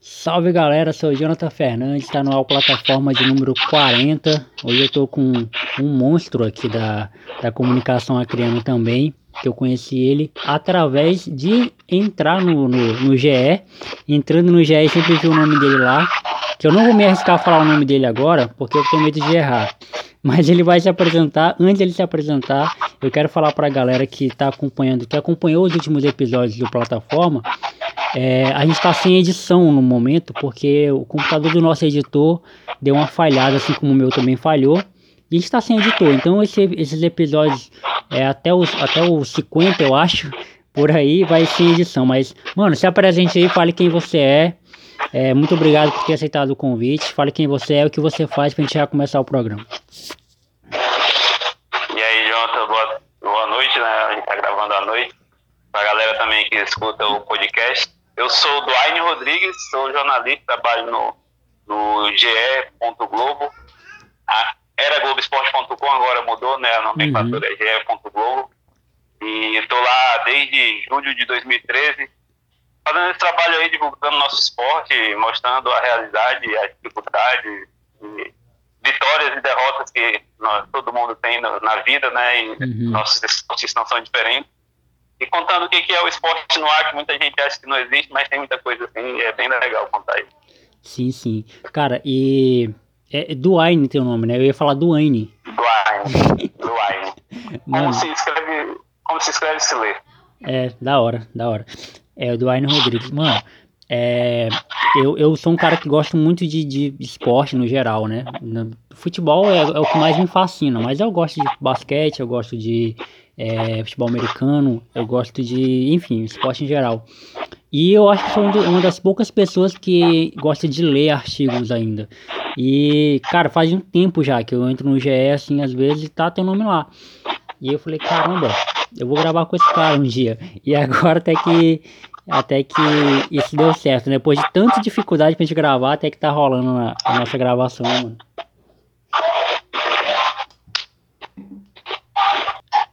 Salve galera, sou Jonathan Fernandes, está no plataforma de número 40. Hoje eu estou com um monstro aqui da, da comunicação acriano também, que eu conheci ele através de entrar no, no, no GE. Entrando no GE sempre vi o nome dele lá, que eu não vou me arriscar a falar o nome dele agora, porque eu tenho medo de errar. Mas ele vai se apresentar. Antes ele se apresentar, eu quero falar para a galera que está acompanhando, que acompanhou os últimos episódios do plataforma, é, a gente está sem edição no momento, porque o computador do nosso editor deu uma falhada, assim como o meu também falhou. E está sem editor, então esse, esses episódios, é, até, os, até os 50, eu acho, por aí, vai sem edição. Mas, mano, se apresente aí, fale quem você é. é. Muito obrigado por ter aceitado o convite. Fale quem você é, o que você faz para a gente já começar o programa. E aí, Jonathan, boa, boa noite, né? A gente tá gravando à noite. Pra galera também que escuta o podcast. Eu sou Duane Rodrigues, sou jornalista, trabalho no, no ge.globo. Era Globoesporte.com, agora mudou, né? A nomenclatura uhum. é ge.globo. E estou lá desde julho de 2013, fazendo esse trabalho aí, divulgando nosso esporte, mostrando a realidade, as dificuldades, vitórias e derrotas que nós, todo mundo tem na vida, né? E uhum. nossos esportistas não são diferentes e contando o que é o esporte no ar, que muita gente acha que não existe, mas tem muita coisa assim, é bem legal contar isso. Sim, sim. Cara, e. É, é Duane teu nome, né? Eu ia falar Duane. Duane. Duane. Como se escreve. Como se escreve se lê. É, da hora, da hora. É o Duane Rodrigues. Mano, é, eu, eu sou um cara que gosta muito de, de esporte no geral, né? Futebol é, é, o que mais me fascina, mas eu gosto de basquete, eu gosto de é, futebol americano, eu gosto de, enfim, esporte em geral. E eu acho que sou uma das poucas pessoas que gosta de ler artigos ainda. E, cara, faz um tempo já que eu entro no GE, assim, às vezes, e tá teu nome lá. E eu falei, caramba, eu vou gravar com esse cara um dia. E agora até que até que isso deu certo, né? Depois de tanta dificuldade pra gente gravar, até que tá rolando a, a nossa gravação, mano.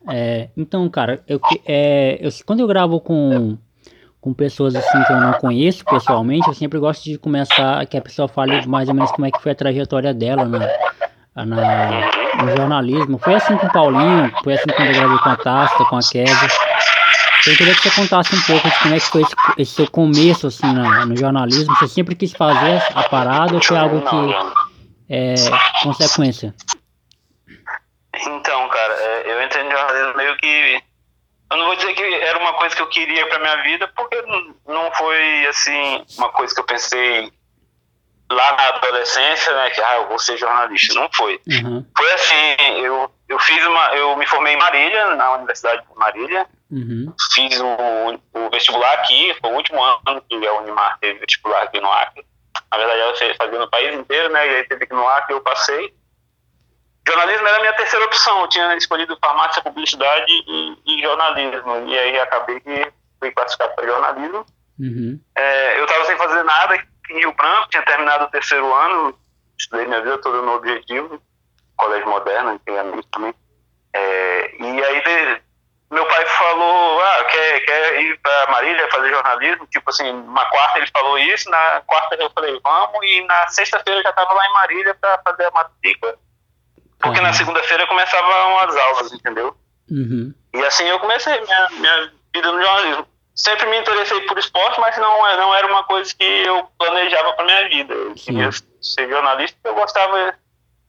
É, então, cara, eu, é, eu, quando eu gravo com, com pessoas assim que eu não conheço pessoalmente, eu sempre gosto de começar que a pessoa fale mais ou menos como é que foi a trajetória dela na, na, no jornalismo. Foi assim com o Paulinho, foi assim quando eu gravei com a Tasta, com a Kézia. Eu queria que você contasse um pouco de como é que foi esse, esse seu começo assim na, no jornalismo. Você sempre quis fazer a parada ou foi algo que é consequência? Então, cara, é, eu entrei no jornalismo meio que. Eu não vou dizer que era uma coisa que eu queria pra minha vida, porque não foi, assim, uma coisa que eu pensei lá na adolescência, né, que ah, eu vou ser jornalista. Não foi. Uhum. Foi assim, eu, eu fiz uma. Eu me formei em Marília, na Universidade de Marília. Uhum. Fiz o, o, vestibular aqui, foi o último ano que a Unimar teve vestibular aqui no Acre. Na verdade, ela fazia no país inteiro, né? E aí teve aqui no Acre, eu passei. Jornalismo era a minha terceira opção. Eu tinha escolhido farmácia, publicidade e, e jornalismo. E aí acabei que fui classificado para jornalismo. Uhum. É, eu estava sem fazer nada em Rio Branco, tinha terminado o terceiro ano, estudei minha vida toda no Objetivo, colégio moderno, antigamente também. É, e aí de, meu pai falou, ah, quer, quer ir para Marília fazer jornalismo? Tipo assim, uma quarta ele falou isso, na quarta eu falei, vamos, e na sexta-feira eu já estava lá em Marília para fazer a matrícula porque uhum. na segunda-feira começavam as aulas, entendeu? Uhum. E assim eu comecei minha, minha vida no jornalismo. Sempre me interessei por esporte, mas não, não era uma coisa que eu planejava para minha vida. Eu queria ser jornalista, eu gostava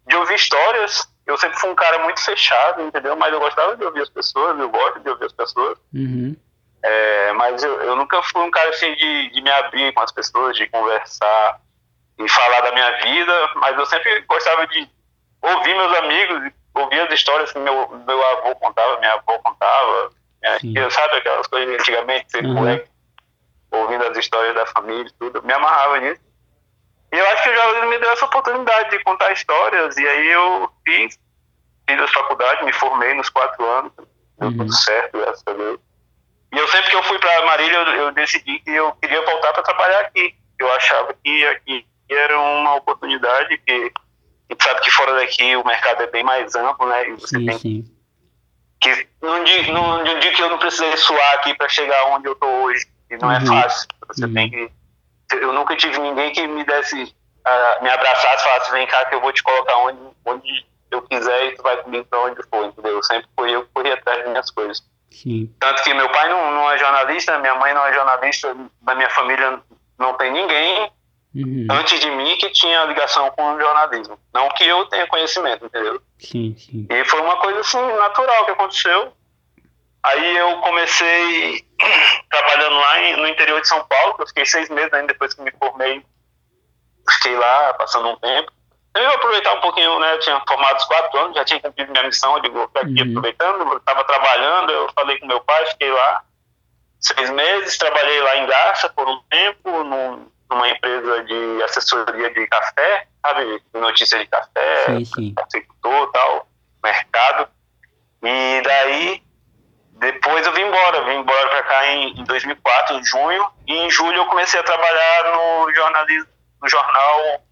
de ouvir histórias. Eu sempre fui um cara muito fechado, entendeu? Mas eu gostava de ouvir as pessoas, eu gosto de ouvir as pessoas. Uhum. É, mas eu, eu nunca fui um cara assim de, de me abrir com as pessoas, de conversar e falar da minha vida, mas eu sempre gostava de ouvir meus amigos, ouvir as histórias que meu, meu avô contava, minha avó contava. Né? sabe aquelas coisas antigamente, ser uhum. moleque, ouvindo as histórias da família e tudo. Me amarrava nisso. E eu acho que o jornalismo me deu essa oportunidade de contar histórias. E aí eu fiz, fiz as faculdades, me formei nos quatro anos. Deu uhum. tudo certo, graças a Deus. E eu sempre que eu fui para Marília, eu, eu, decidi que eu queria voltar para trabalhar aqui. Eu achava que aqui era uma oportunidade que e sabe que fora daqui o mercado é bem mais amplo, né? E você sim, tem sim. que num dia, num, num dia que eu não precisei suar aqui para chegar onde eu tô hoje, e não é uhum. é fácil. Você uhum. tem que eu nunca tive ninguém que me desse, uh, me abraçasse, falasse, vem cá que eu vou te colocar onde, onde eu quiser e tu vai comigo para onde for, entendeu? Sempre fui eu que corri atrás das minhas coisas. Sim. Tanto que meu pai não, não é jornalista, minha mãe não é jornalista, da minha família não tem ninguém uhum. antes de mim que tinha ligação com o jornalismo. Não que eu tenha conhecimento, entendeu? Sim, sim. E foi uma coisa assim, natural que aconteceu. Aí eu comecei trabalhando lá em, no interior de São Paulo, eu fiquei seis meses ainda depois que me formei. Fiquei lá, passando um tempo. Eu ia aproveitar um pouquinho, né? Eu tinha formado os quatro anos, já tinha cumprido minha missão, eu digo, aqui uhum. aproveitando, eu estava trabalhando, eu falei com meu pai, fiquei lá seis meses, trabalhei lá em Garça por um tempo, num, numa empresa de assessoria de café, sabe? De notícias de café, sector tal, mercado. E daí, depois eu vim embora, vim embora para cá em, em 2004, em junho, e em julho eu comecei a trabalhar no jornalismo, no jornal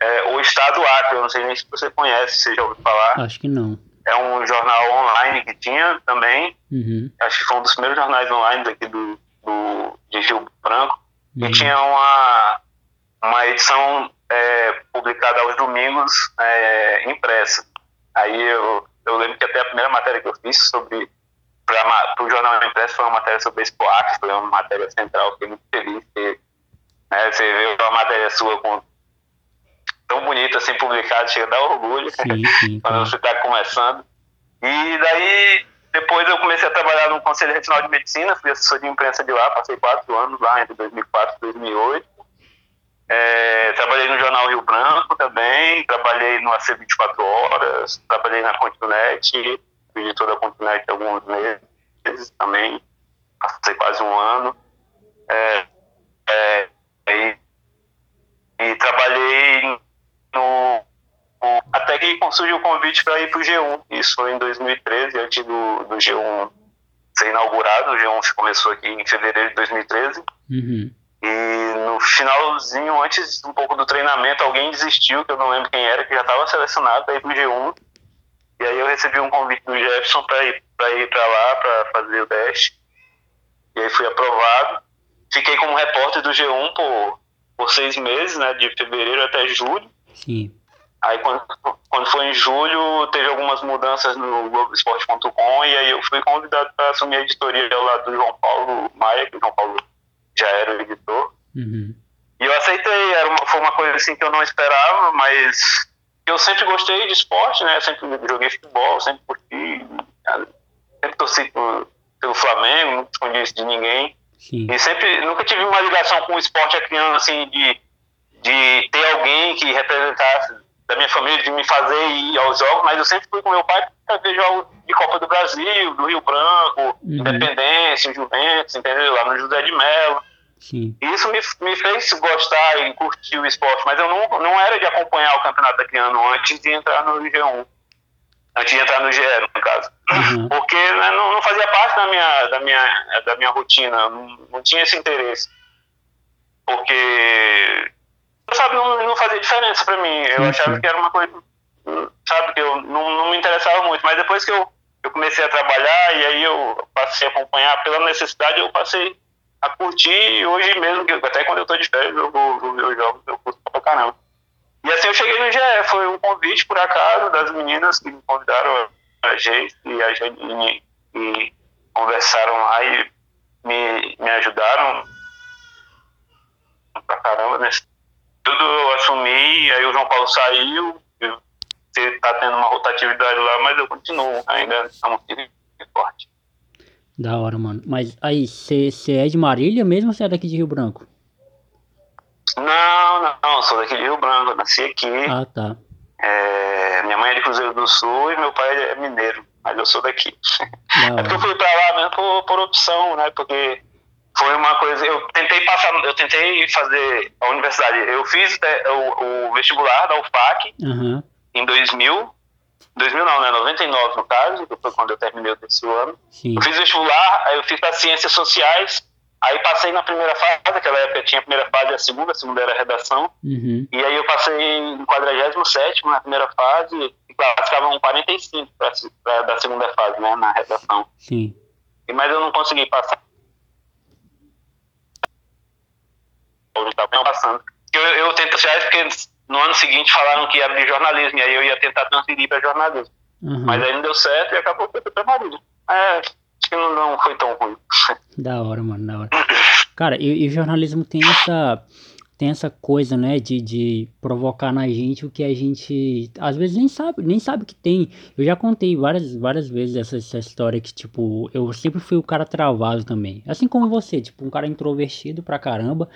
é, O Estado Acre, eu não sei nem se você conhece, se você já ouviu falar. Acho que não. É um jornal online que tinha também, uhum. acho que foi um dos primeiros jornais online daqui do, do de Rio Branco, uhum. e tinha uma, uma edição é, publicada aos domingos é, impressa. Aí eu, eu lembro que até a primeira matéria que eu fiz sobre para o jornal impresso foi uma matéria sobre Expo Acre, foi uma matéria central, fiquei muito feliz que né, você vê uma matéria sua com tão bonito assim publicado, chega a dar orgulho sim, sim, quando você está começando. E daí, depois eu comecei a trabalhar no Conselho Regional de Medicina, fui assessor de imprensa de lá, passei quatro anos lá, entre 2004 e 2008. É, trabalhei no Jornal Rio Branco também, trabalhei no AC 24 Horas, trabalhei na Continente, editor da Continente alguns meses também, passei quase um ano. É, é, e, e trabalhei no, até que surgiu o convite para ir para o G1. Isso foi em 2013, antes do, do G1 ser inaugurado. O G1 começou aqui em fevereiro de 2013. Uhum. E no finalzinho, antes um pouco do treinamento, alguém desistiu, que eu não lembro quem era, que já estava selecionado para ir para o G1. E aí eu recebi um convite do Jefferson para ir para ir para lá para fazer o teste. E aí fui aprovado. Fiquei como repórter do G1 por, por seis meses, né, de fevereiro até julho. Sim. Aí quando, quando foi em julho, teve algumas mudanças no Globoesporte.com e aí eu fui convidado para assumir a editoria lá do João Paulo Maia, que o João Paulo já era o editor. Uhum. E eu aceitei, era uma, foi uma coisa assim que eu não esperava, mas eu sempre gostei de esporte, né? Sempre joguei futebol, sempre curti, sempre torci pelo Flamengo, nunca escondi isso de ninguém. Sim. E sempre, nunca tive uma ligação com o esporte a criança, assim, de de ter alguém que representasse da minha família, de me fazer ir aos jogos, mas eu sempre fui com meu pai para ver jogos de Copa do Brasil, do Rio Branco, uhum. Independência, Juventus, entendeu? Lá no José de Mello. Sim. Isso me, me fez gostar e curtir o esporte, mas eu não, não era de acompanhar o Campeonato Daquiliano antes de entrar no G1. Antes de entrar no GE, no caso. Uhum. Porque né, não, não, fazia parte da minha, da minha, da minha rotina, não, não tinha esse interesse. Porque sabe, não, não fazia diferença para mim. Eu sim, achava que era uma coisa, sabe, que eu não, não me interessava muito. Mas depois que eu, eu comecei a trabalhar e aí eu passei a acompanhar pela necessidade, eu passei a curtir e hoje mesmo, até quando eu tô de férias, eu vou, ver os jogos, eu curto pra caramba. E assim eu cheguei no GE, foi um convite por acaso das meninas que me convidaram a gente e a gente e conversaram lá e me, me ajudaram pra caramba nesse tudo eu assumi, aí o João Paulo saiu, você tá tendo uma rotatividade lá, mas eu continuo, ainda estamos forte. Da hora, mano. Mas aí, você é de Marília mesmo ou você é daqui de Rio Branco? Não, não, não, sou daqui de Rio Branco, nasci aqui. Ah, tá. É, minha mãe é de Cruzeiro do Sul e meu pai é mineiro, mas eu sou daqui. É porque eu fui pra lá mesmo por, por opção, né? Porque foi uma coisa. Eu tentei passar, eu tentei fazer a universidade. Eu fiz é, o, o vestibular da UFAC uhum. em 2000. 2000 não, né? 99 no caso, que foi quando eu terminei o terceiro ano. Sim. Eu fiz vestibular, aí eu fiz para ciências sociais, aí passei na primeira fase, naquela época tinha a primeira fase e a segunda, a segunda era a redação. Uhum. E aí eu passei em 47 na primeira fase e classificavam 45 pra, pra, da segunda fase, né? Na redação. Sim. Mas eu não consegui passar estava passando. Eu, eu tento já porque no ano seguinte falaram que ia abrir jornalismo, e aí eu ia tentar transferir para jornalismo. Uhum. Mas aí não deu certo e acabou que eu Marília. É, acho que não, não foi tão ruim. Da hora, mano, da hora. Cara, e, o jornalismo tem essa tem essa coisa, né, de, de provocar na gente o que a gente às vezes nem sabe, nem sabe que tem. Eu já contei várias, várias vezes essa, essa história que, tipo, eu sempre fui o cara travado também. Assim como você, tipo, um cara introvertido pra caramba,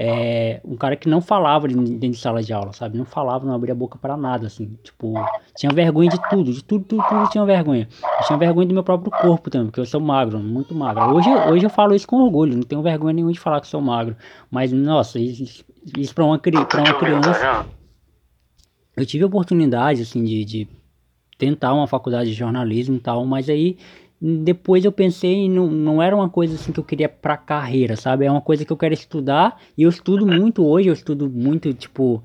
é, um cara que não falava dentro de sala de aula, sabe? Não falava, não abria a boca para nada, assim. Tipo, tinha vergonha de tudo, de tudo, tudo, tudo tinha vergonha. Eu tinha vergonha do meu próprio corpo também, porque eu sou magro, muito magro. Hoje, hoje eu falo isso com orgulho, não tenho vergonha nenhuma de falar que sou magro. Mas, nossa, isso, isso pra uma, pra uma criança. Eu tive a oportunidade, assim, de, de tentar uma faculdade de jornalismo e tal, mas aí depois eu pensei, não, não era uma coisa assim que eu queria pra carreira, sabe? É uma coisa que eu quero estudar e eu estudo muito hoje, eu estudo muito, tipo,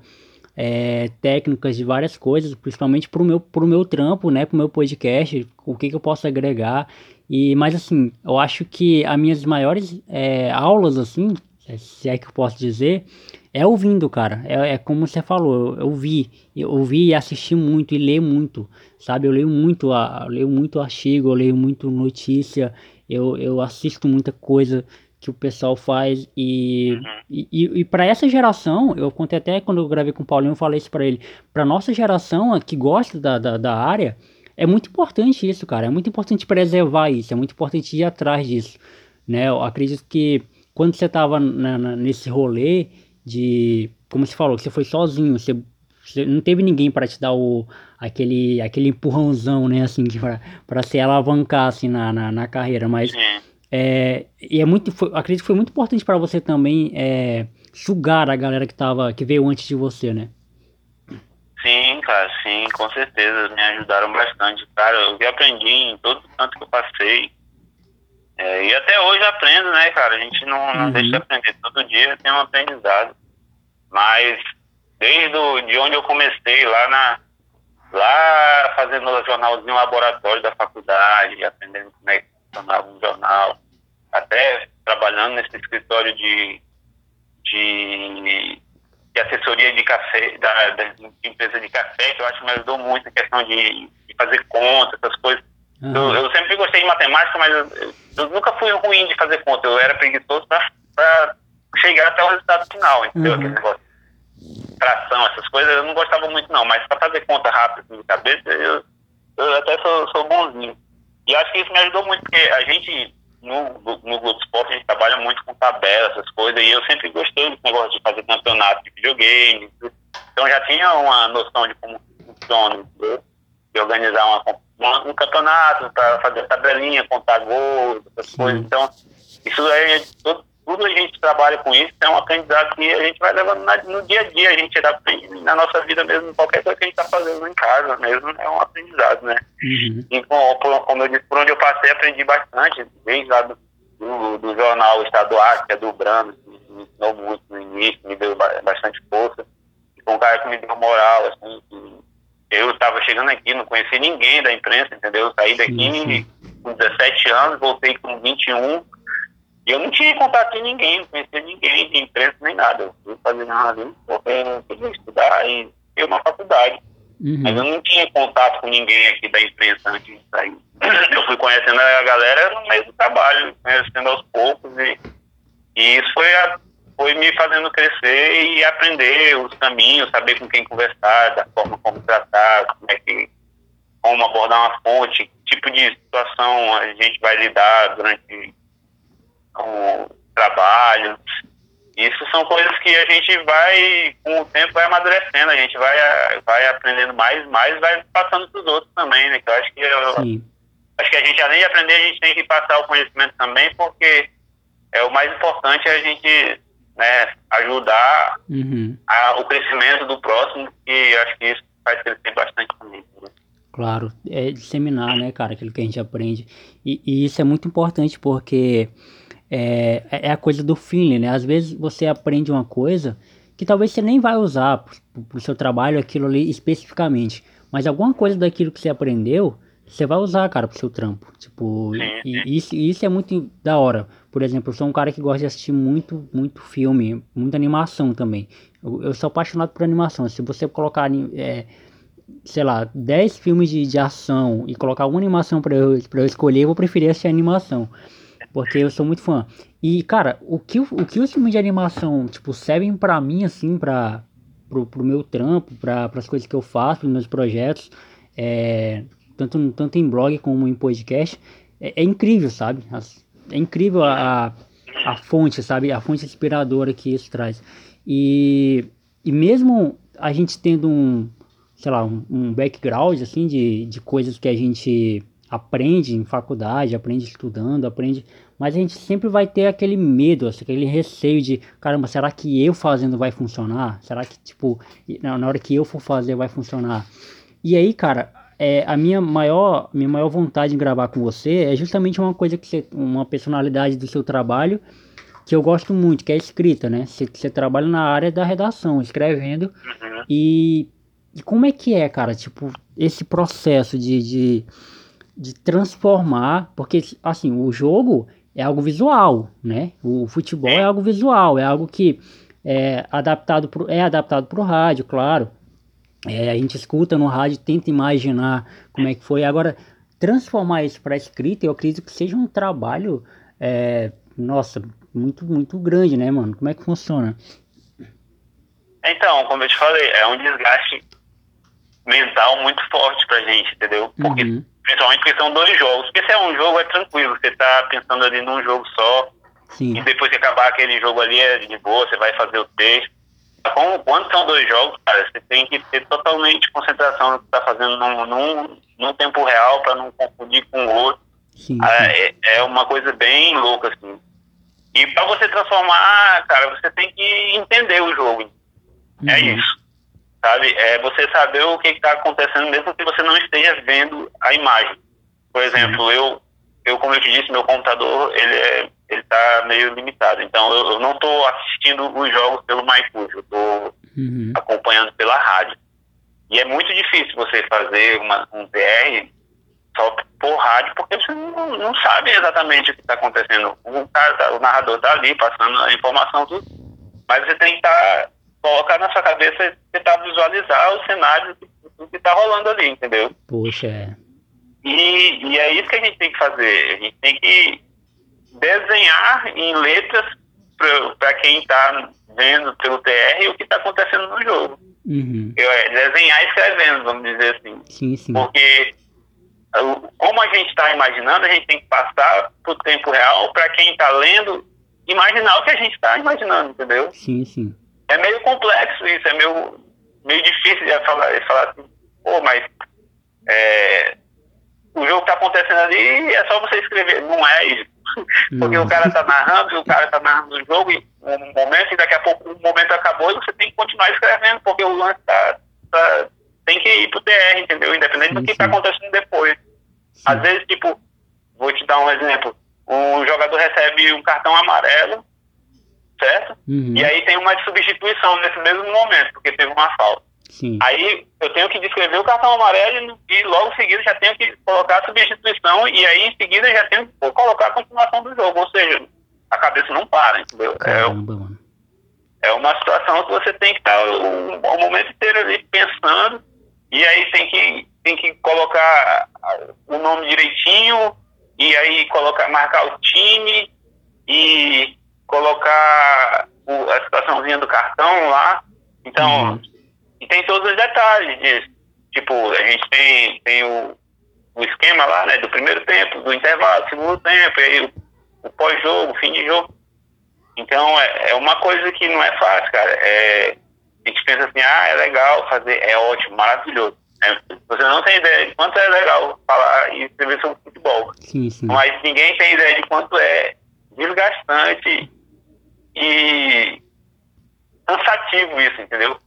é, técnicas de várias coisas, principalmente pro meu, pro meu trampo, né? Pro meu podcast, o que, que eu posso agregar. E, mas assim, eu acho que as minhas maiores é, aulas, assim, se é que eu posso dizer, é ouvindo, cara. É, é como você falou, eu, eu vi, eu ouvi e assisti muito e leio muito, sabe? Eu leio muito, a, eu leio muito artigo, eu leio muito notícia, eu, eu assisto muita coisa que o pessoal faz e, uhum. e, e, e para essa geração, eu contei até quando eu gravei com o Paulinho, eu falei isso para ele, para nossa geração que gosta da, da, da área, é muito importante isso, cara, é muito importante preservar isso, é muito importante ir atrás disso, né? Eu acredito que quando você tava na, na, nesse rolê, de como você falou, você foi sozinho, você, você não teve ninguém para te dar o aquele aquele empurrãozão, né, assim, para se alavancar assim na, na, na carreira, mas é, e é muito, foi, acredito que foi muito importante para você também é, sugar a galera que tava que veio antes de você, né? Sim, cara, sim, com certeza, me ajudaram bastante, cara, eu aprendi em todo o tanto que eu passei, é, e até hoje aprendo, né, cara? A gente não, não uhum. deixa de aprender. Todo dia tem um aprendizado. Mas desde o, de onde eu comecei, lá na lá fazendo o jornalzinho laboratório da faculdade, aprendendo como é que funcionava um jornal, até trabalhando nesse escritório de, de, de assessoria de café, da, da empresa de café, que eu acho que me ajudou muito a questão de, de fazer conta, essas coisas. Uhum. Eu, eu, sempre gostei de matemática, mas eu, eu, nunca fui ruim de fazer conta. Eu era preguiçoso para chegar até o resultado final, entendeu? Uhum. Aquele negócio. Fração, essas coisas, eu não gostava muito, não. Mas para fazer conta rápido assim, de cabeça, eu, eu até sou, sou bonzinho. E acho que isso me ajudou muito, porque a gente, no, no Globo Esporte, a gente trabalha muito com tabelas, essas coisas, e eu sempre gostei desse negócio de fazer campeonato de videogame. Então já tinha uma noção de como funciona, de organizar uma um campeonato para fazer tabelinha, contar gols, essas coisas. Então, isso aí, tudo, tudo, a gente trabalha com isso, é um aprendizado que a gente vai levando na, no dia a dia, a gente aprende na nossa vida mesmo, qualquer coisa que a gente está fazendo em casa mesmo, é um aprendizado, né? Uhum. E como, como eu disse, por onde eu passei, aprendi bastante, desde lá do, do, do jornal estadual, que é do Brando, que me ensinou muito no início, me deu bastante força, e foi um cara que me deu moral, assim, que, eu estava chegando aqui, não conheci ninguém da imprensa, entendeu? Eu saí daqui sim, sim. com 17 anos, voltei com 21, e eu não tinha contato com ninguém, não conhecia ninguém de imprensa nem nada. Eu fui fazer jornalismo porque eu estudar e ter uma faculdade. Uhum. Mas eu não tinha contato com ninguém aqui da imprensa antes de sair. Eu fui conhecendo a galera no meio do trabalho, conhecendo aos poucos, e, e isso foi a foi me fazendo crescer e aprender os caminhos, saber com quem conversar, da forma como tratar, como é que como abordar uma fonte, que tipo de situação a gente vai lidar durante o trabalho. Isso são coisas que a gente vai, com o tempo, vai amadurecendo, a gente vai, vai aprendendo mais, mais vai passando para os outros também, né? Que eu acho que eu, acho que a gente, além de aprender, a gente tem que passar o conhecimento também, porque é o mais importante é a gente né, ajudar uhum. a, o crescimento do próximo, e acho que isso faz crescer bastante também. Né? Claro, é disseminar, né, cara, aquilo que a gente aprende. E, e isso é muito importante porque é, é a coisa do feeling, né? Às vezes você aprende uma coisa que talvez você nem vai usar para o seu trabalho aquilo ali especificamente, mas alguma coisa daquilo que você aprendeu você vai usar, cara, pro seu trampo. Tipo, sim, sim. E isso, isso é muito da hora. Por exemplo, eu sou um cara que gosta de assistir muito, muito filme, muita animação também. Eu, eu sou apaixonado por animação. Se você colocar, é, sei lá, 10 filmes de, de ação e colocar uma animação para eu, pra eu escolher, eu vou preferir assistir animação. Porque eu sou muito fã. E, cara, o que, o que os filmes de animação, tipo, servem para mim, assim, pra, pro, pro meu trampo, para as coisas que eu faço, pros meus projetos, é, tanto, tanto em blog como em podcast, é, é incrível, sabe? É incrível a, a, fonte, sabe? A fonte inspiradora que isso traz. E, e mesmo a gente tendo um, sei lá, um, um background, assim, de, de coisas que a gente aprende em faculdade, aprende estudando, aprende, mas a gente sempre vai ter aquele medo, assim, aquele receio de, caramba, será que eu fazendo vai funcionar? Será que, tipo, na hora que eu for fazer vai funcionar? E aí, cara, é, a minha maior, minha maior vontade em gravar com você é justamente uma coisa que você, uma personalidade do seu trabalho que eu gosto muito, que é a escrita, né? Você, você trabalha na área da redação, escrevendo. Uhum. E, e como é que é, cara? Tipo, esse processo de, de, de transformar, porque assim, o jogo é algo visual, né? O futebol é algo visual, é algo que é adaptado pro, é adaptado para o rádio, claro. É, a gente escuta no rádio, tenta imaginar como é que foi. Agora, transformar isso para escrita, eu acredito que seja um trabalho, é, nossa, muito, muito grande, né, mano? Como é que funciona? Então, como eu te falei, é um desgaste mental muito forte pra gente, entendeu? Porque, uhum. principalmente porque são dois jogos. Porque se é um jogo, é tranquilo, você tá pensando ali num jogo só, Sim. e depois que acabar aquele jogo ali, é de boa, você vai fazer o texto. Como, quando são dois jogos, cara, você tem que ter totalmente concentração no que está fazendo num, num, num, tempo real para não confundir com o outro. Sim, ah, sim. É, é, uma coisa bem louca, assim. E para você transformar, cara, você tem que entender o jogo. É uhum. É isso. Sabe? É você saber o que está acontecendo, mesmo que você não esteja vendo a imagem. Por exemplo, eu, eu, como eu te disse, meu computador, ele é ele tá meio limitado. Então eu, eu não estou assistindo os jogos pelo MyCujo, eu estou uhum. acompanhando pela rádio. E é muito difícil você fazer uma, um PR só por rádio, porque você não, não sabe exatamente o que está acontecendo. O, cara, tá, o narrador está ali passando a informação, tudo, mas você tem que tá, colocar na sua cabeça, tentar visualizar o cenário do que está rolando ali, entendeu? Puxa, é. E, e é isso que a gente tem que fazer. A gente tem que desenhar em letras para quem está vendo pelo TR o que está acontecendo no jogo. Uhum. Eu, é, desenhar escrevendo, vamos dizer assim. Sim, sim. Porque como a gente está imaginando, a gente tem que passar para o tempo real para quem está lendo imaginar o que a gente está imaginando, entendeu? Sim, sim. É meio complexo isso, é meio, meio difícil de falar, de falar assim, pô, mas é, o jogo está acontecendo ali é só você escrever. Não é isso. Porque o cara tá narrando, o cara tá narrando o jogo e um momento, e daqui a pouco o momento acabou e você tem que continuar escrevendo, porque o lance tá, tá tem que ir pro TR, entendeu? Independente do que tá acontecendo depois. Às vezes, tipo, vou te dar um exemplo. Um jogador recebe um cartão amarelo, certo? Uhum. E aí tem uma substituição nesse mesmo momento, porque teve uma falta. Sim. Aí eu tenho que descrever o cartão amarelo e logo em seguida já tenho que colocar a substituição e aí em seguida já tenho que colocar a continuação do jogo. Ou seja, a cabeça não para, entendeu? É Caramba, é, mano. é uma situação que você tem que estar o, o momento inteiro ali pensando e aí tem que, tem que colocar o nome direitinho e aí colocar, marcar o time e colocar o, a situaçãozinha do cartão lá. Então, uhum e tem todos os detalhes disso. Tipo, a gente tem, tem o, o esquema lá, né, do primeiro tempo, do intervalo, segundo tempo, e aí o, o pós-jogo, fim de jogo. Então, é, é uma coisa que não é fácil, cara. É, a gente pensa assim, ah, é legal fazer, é ótimo, maravilhoso. É, você não tem ideia de quanto é legal falar e escrever sobre futebol. Sim, sim. Mas ninguém tem ideia de quanto é desgastante e cansativo isso, entendeu?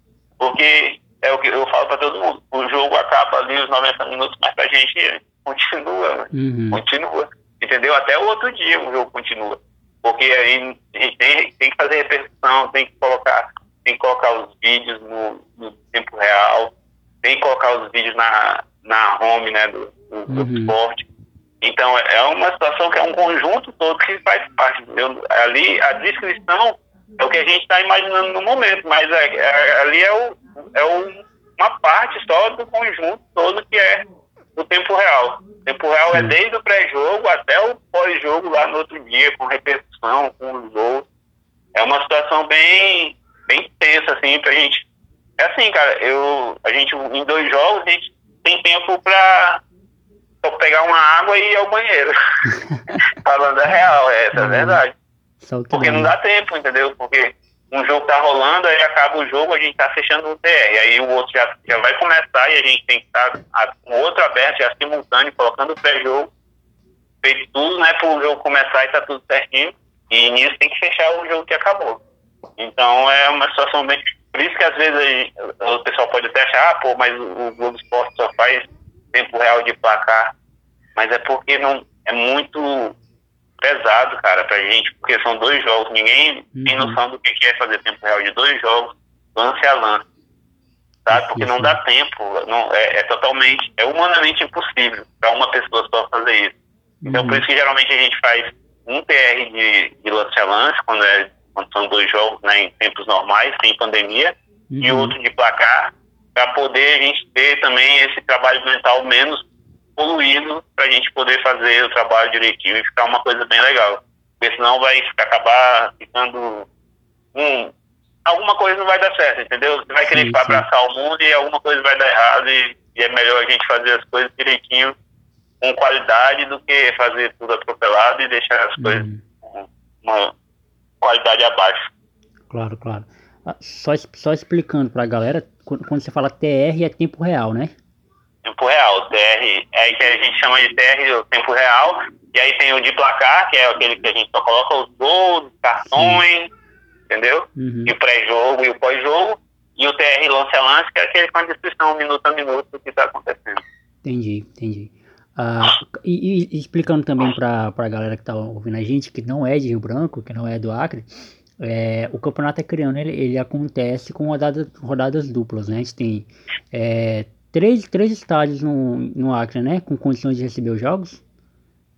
Porque é o que eu falo para todo mundo. O jogo acaba ali os 90 minutos, mas pra gente continua, uhum. continua. Entendeu? Até o outro dia o jogo continua. Porque aí a gente tem, tem que fazer repercussão, tem que colocar, tem que colocar os vídeos no, no tempo real, tem que colocar os vídeos na, na home né, do, o, uhum. esporte. Então é uma situação que é um conjunto todo que faz parte. Eu, ali a descrição é o que a gente está imaginando no momento, mas é, é, ali é, o, é o, uma parte só do conjunto todo que é o tempo real. O tempo real é desde o pré-jogo até o pós-jogo lá no outro dia, com repetição, com o jogo. É uma situação bem, bem tensa, assim, pra gente. É assim, cara, eu, a gente, em dois jogos, a gente tem tempo pra, pegar uma água e ir ao banheiro. Falando a real, essa é a verdade. Porque não dá tempo, entendeu? Porque um jogo tá rolando, aí acaba o jogo, a gente tá fechando o TR. Aí o outro já, já vai começar e a gente tem que estar tá, com o outro aberto, já simultâneo, colocando o pré-jogo, feito tudo, né, pro jogo começar e tá tudo certinho. E nisso tem que fechar o jogo que acabou. Então é uma situação bem. Por isso que às vezes aí, o pessoal pode até achar, ah, pô, mas o Globo Esporte só faz tempo real de placar. Mas é porque não é muito pesado, cara, pra gente, porque são dois jogos. Ninguém uhum. tem noção do que é fazer tempo real de dois jogos, lance a lance. Sabe? Porque não dá tempo. Não, é, é totalmente, é humanamente impossível para uma pessoa só fazer isso. Então, por uhum. isso que geralmente a gente faz um PR de, de lance a lance, quando, é, quando são dois jogos né, em tempos normais, sem pandemia, uhum. e outro de placar, para poder a gente ter também esse trabalho mental menos poluído para a gente poder fazer o trabalho direitinho e ficar uma coisa bem legal. Porque senão vai acabar ficando. Hum, alguma coisa não vai dar certo, entendeu? Você vai querer sim, abraçar o mundo e alguma coisa vai dar errado e, e, é melhor a gente fazer as coisas direitinho, com qualidade, do que fazer tudo atropelado e deixar as coisas uhum. com uma qualidade abaixo. Claro, claro. Ah, só, só explicando para a galera, quando você fala TR é tempo real, né? Tempo real. TR é que a gente chama de TR o tempo real. E aí tem o de placar, que é aquele que a gente só coloca os gols, cartões, Sim. entendeu? Uhum. E o pré-jogo e o pós-jogo. E o TR lance a lance, que é aquele com a descrição minuto a minuto do que está acontecendo. Entendi, entendi. Ah, e, e, explicando também para a galera que está ouvindo a gente, que não é de Rio Branco, que não é do Acre, é, o campeonato acreano ele, ele acontece com rodadas, rodadas duplas, né? A gente tem é, três, três estádios no, no Acre, né? Com condições de receber os jogos?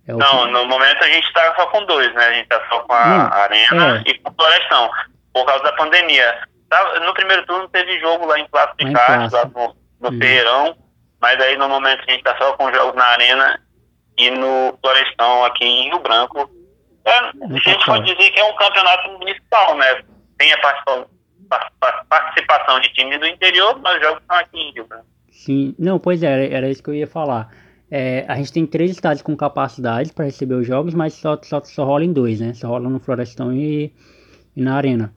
É não, no momento a gente está só com dois, né? A gente está só com a não, Arena é. e com o Florestão, por causa da pandemia. Tá, no primeiro turno teve jogo lá em Clássico de Carlos, lá no, no uhum. Feirão, mas aí no momento a gente está só com jogos na Arena e no Florestão aqui em Rio Branco. É, a gente pode dizer que é um campeonato municipal, né? Tem a participação, participação de times do interior, mas os jogos estão aqui em Rio Branco. Sim, não, pois é, era, era isso que eu ia falar. É, a gente tem três estádios com capacidade para receber os jogos, mas só, só, só rola em dois, né? Só rola no Florestão e, e na Arena.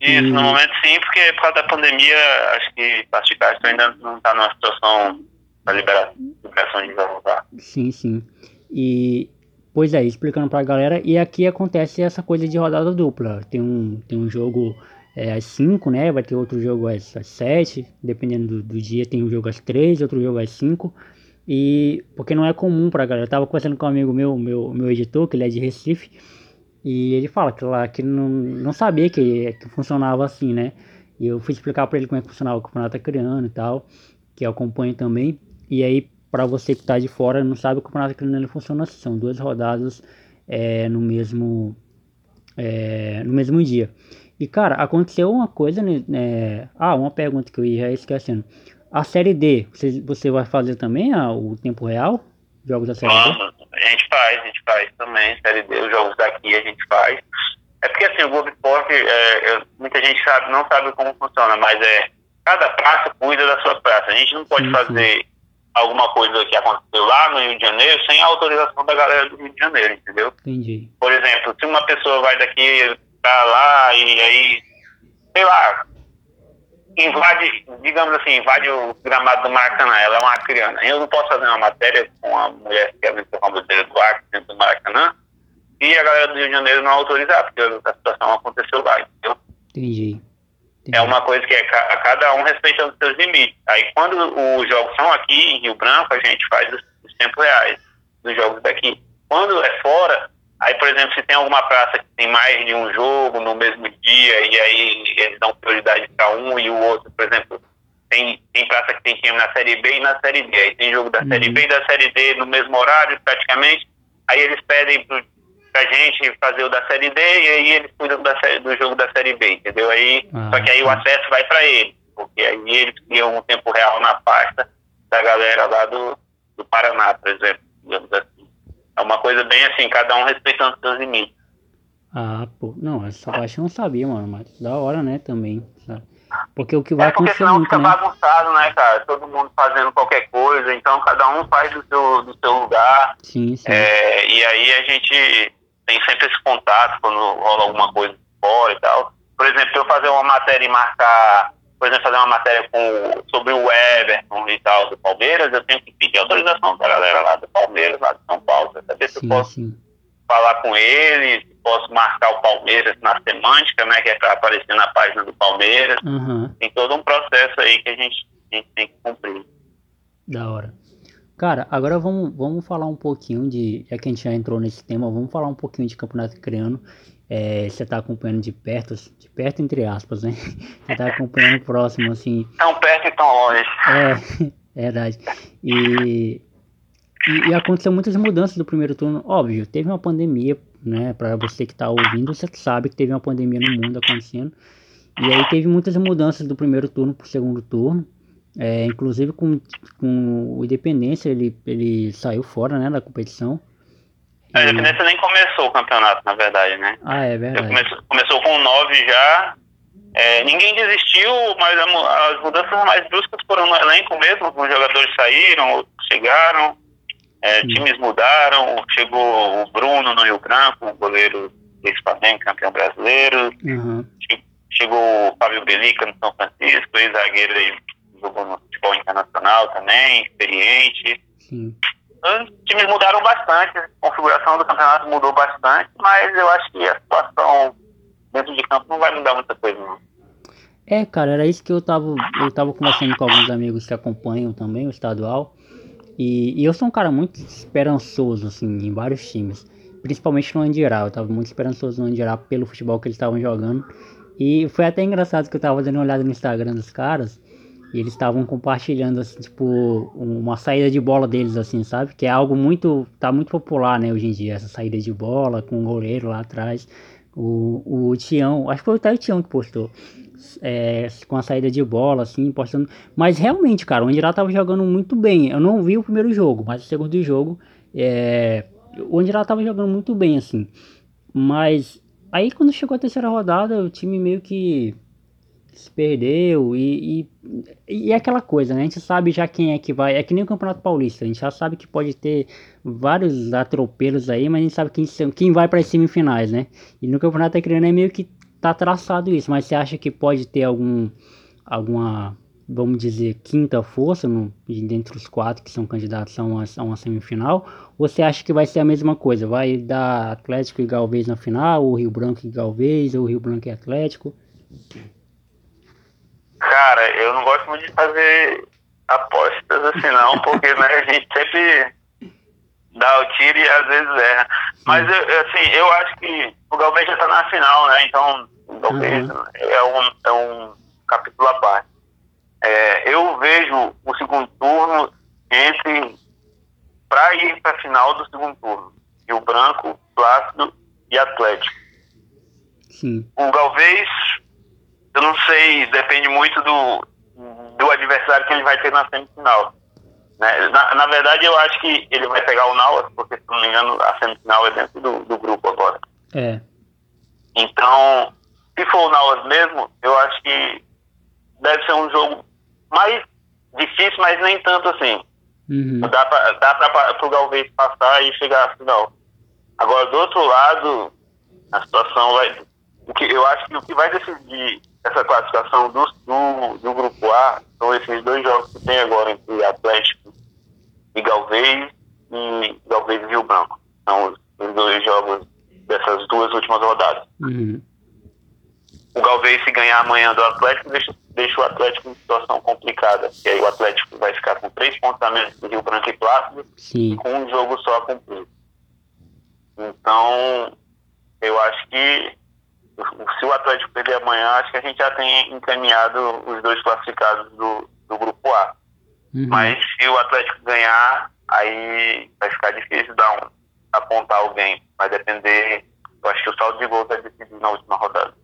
Isso, e... no momento sim, porque por causa da pandemia, acho que Pasticasto ainda não está numa situação para liberar, liberação de jogos lá. Sim, sim. E, pois é, explicando para a galera, e aqui acontece essa coisa de rodada dupla. Tem um, tem um jogo é, às 5, né? Vai ter outro jogo às, às 7, dependendo do, do, dia, tem um jogo às 3, outro jogo às 5. E porque não é comum pra galera. Eu tava conversando com um amigo meu, meu, meu editor, que ele é de Recife, e ele fala que lá que não, não sabia que, que funcionava assim, né? E eu fui explicar para ele como é que funcionava o campeonato criando e tal, que eu acompanho também. E aí, para você que tá de fora não sabe, o campeonato criando funciona assim, são duas rodadas é, no mesmo é, no mesmo dia. E cara, aconteceu uma coisa, né? É... Ah, uma pergunta que eu ia esquecendo. A série D, você, você vai fazer também a, o tempo real? Jogos da série Vamos, D? A gente faz, a gente faz também, série D, os jogos daqui a gente faz. É porque assim, o Globo Esporte, é, muita gente sabe, não sabe como funciona, mas é cada praça cuida da sua praça. A gente não pode sim, fazer sim. alguma coisa que aconteceu lá no Rio de Janeiro sem a autorização da galera do Rio de Janeiro, entendeu? Entendi. Por exemplo, se uma pessoa vai daqui tá lá e aí, sei lá, invade, digamos assim, invade o gramado do Maracanã, ela é uma criança. Eu não posso fazer uma matéria com uma mulher que quer com a bandeira do ar dentro do Maracanã e a galera do Rio de Janeiro não autorizar, porque a situação aconteceu lá, entendeu? Entendi. Entendi. É uma coisa que é a cada um respeitando os seus limites. Aí quando os jogos são aqui em Rio Branco, a gente faz os, os tempos reais dos jogos daqui. Quando é fora, Aí, por exemplo, se tem alguma praça que tem mais de um jogo no mesmo dia, e aí eles dão prioridade para um e o outro, por exemplo, tem, tem praça que tem time na Série B e na Série D. Aí tem jogo da uhum. Série B e da Série D no mesmo horário, praticamente. Aí eles pedem pro, pra gente fazer o da Série D e aí eles cuidam da, do jogo da Série B, entendeu? Aí, ah, só que aí o acesso vai para eles, porque aí eles criam um tempo real na pasta da galera lá do, do Paraná, por exemplo, digamos assim. É uma coisa bem assim, cada um respeitando seus limites. Ah, pô, não, essa parte eu não sabia, mano, mas da hora, né, também, sabe? Porque o que vai é porque senão fica né? bagunçado, né, cara? Todo mundo fazendo qualquer coisa, então cada um faz do seu, do seu lugar. Sim, sim. É, e aí a gente tem sempre esse contato quando rola alguma coisa fora e tal. Por exemplo, eu fazer uma matéria e marcar, por exemplo, fazer uma matéria com, sobre o Everton e tal do Palmeiras, eu tenho que pedir autorização da galera lá do Palmeiras, lá de São Paulo, pra saber se eu posso sim. falar com eles, posso marcar o Palmeiras na semântica, né, que é para aparecer na página do Palmeiras. Uhum. Tem todo um processo aí que a gente, a gente tem que cumprir. Da hora. Cara, agora vamos, vamos falar um pouquinho de. Já que a gente já entrou nesse tema, vamos falar um pouquinho de campeonato criano. É, você está acompanhando de perto, de perto entre aspas, né? Você está acompanhando próximo, assim. Tão perto e tão longe. É, verdade. E, e, e, aconteceu muitas mudanças do primeiro turno. Óbvio, teve uma pandemia, né? Para você que está ouvindo, você sabe que teve uma pandemia no mundo acontecendo. E aí teve muitas mudanças do primeiro turno para o segundo turno. É, inclusive com, com o Independência, ele, ele saiu fora né, da competição. A Independência e... nem começou o campeonato, na verdade, né? Ah, é verdade. Começou, começou com nove já. É, ninguém desistiu, mas a, as mudanças mais bruscas foram no elenco mesmo. Os jogadores saíram, chegaram, é, times mudaram. Chegou o Bruno no Rio Branco, o goleiro do Flamengo, campeão brasileiro. Uhum. Chegou o Fábio Belica no São Francisco, ex-zagueiro jogou no futebol internacional também, experiente. Sim. Os times mudaram bastante, a configuração do campeonato mudou bastante, mas eu acho que a situação dentro de campo não vai mudar muita coisa, não. É, cara, era isso que eu tava, eu tava conversando com alguns amigos que acompanham também o estadual. E, e eu sou um cara muito esperançoso, assim, em vários times. Principalmente no Andirá. Eu tava muito esperançoso no Andirá pelo futebol que eles estavam jogando. E foi até engraçado que eu tava dando uma olhada no Instagram dos caras. E eles estavam compartilhando, assim, tipo, uma saída de bola deles, assim, sabe? Que é algo muito. tá muito popular, né, hoje em dia, essa saída de bola com o goleiro lá atrás. O, o Tião, acho que foi até o Tião que postou. É, com a saída de bola, assim, postando. Mas realmente, cara, o Andirá tava jogando muito bem. Eu não vi o primeiro jogo, mas o segundo jogo, é, o Andirá tava jogando muito bem, assim. Mas aí quando chegou a terceira rodada, o time meio que se perdeu e, e, e é aquela coisa, né? A gente sabe já quem é que vai. É que nem o Campeonato Paulista, a gente já sabe que pode ter vários atropelos aí, mas a gente sabe quem, quem vai para as semifinais, né? E no Campeonato Acreano é meio que tá traçado isso, mas você acha que pode ter algum alguma, vamos dizer, quinta força no, dentre os quatro que são candidatos a uma, a uma semifinal? Ou você acha que vai ser a mesma coisa? Vai dar Atlético e Galvez na final, ou Rio Branco e Galvez, ou Rio Branco e Atlético? Cara, eu não gosto muito de fazer apostas assim não, porque né, a gente sempre dá o tiro e às vezes erra. Mas eu, assim, eu acho que o Galvez já tá na final, né? Então o Galvez uhum. é, um, é um capítulo à parte. É, eu vejo o segundo turno entre para ir para a final do segundo turno. Rio Branco, Plácido e Atlético. Sim. O Galvez eu não sei, depende muito do, do adversário que ele vai ter na semifinal. Né? Na, na, verdade, eu acho que ele vai pegar o Nauas, porque, se não me engano, a semifinal é dentro do, do grupo agora. É. Então, se for o Nauas mesmo, eu acho que deve ser um jogo mais difícil, mas nem tanto assim. Uhum. Dá para o Galvez passar e chegar à final. Agora, do outro lado, a situação vai. O que, eu acho que o que vai decidir essa classificação do, do, do, grupo A são esses dois jogos que tem agora entre Atlético e Galvez e Galvez e Rio Branco. São os, dois jogos dessas duas últimas rodadas. Uhum. O Galvez, se ganhar amanhã do Atlético, deixa, deixa o Atlético em situação complicada. E aí o Atlético vai ficar com três pontos a menos Rio Branco e Plácido, Sim. com um jogo só a cumprir. Então, eu acho que se o Atlético perder amanhã, acho que a gente já tem encaminhado os dois classificados do, do grupo A. Uhum. Mas se o Atlético ganhar, aí vai ficar difícil dar um, apontar alguém. Vai depender. Eu acho que o saldo de gol vai decidir na última rodada.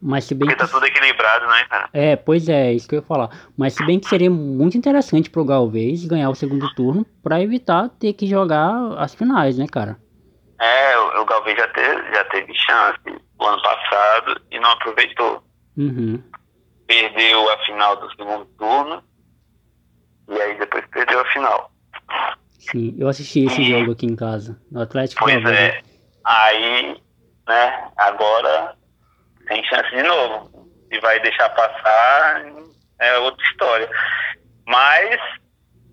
Mas se bem Porque tá tudo equilibrado, né, cara? É, pois é, isso que eu ia falar. Mas se bem que seria muito interessante pro Galvez ganhar o segundo turno para evitar ter que jogar as finais, né, cara? É, o, o Galvez já, teve, já teve chance o ano passado e não aproveitou. Uhum. Perdeu a final do segundo turno e aí depois perdeu a final. Sim, eu assisti esse jogo aqui em casa, no Atlético Pois é. Aí, né, agora tem chance de novo. E vai deixar passar é outra história. Mas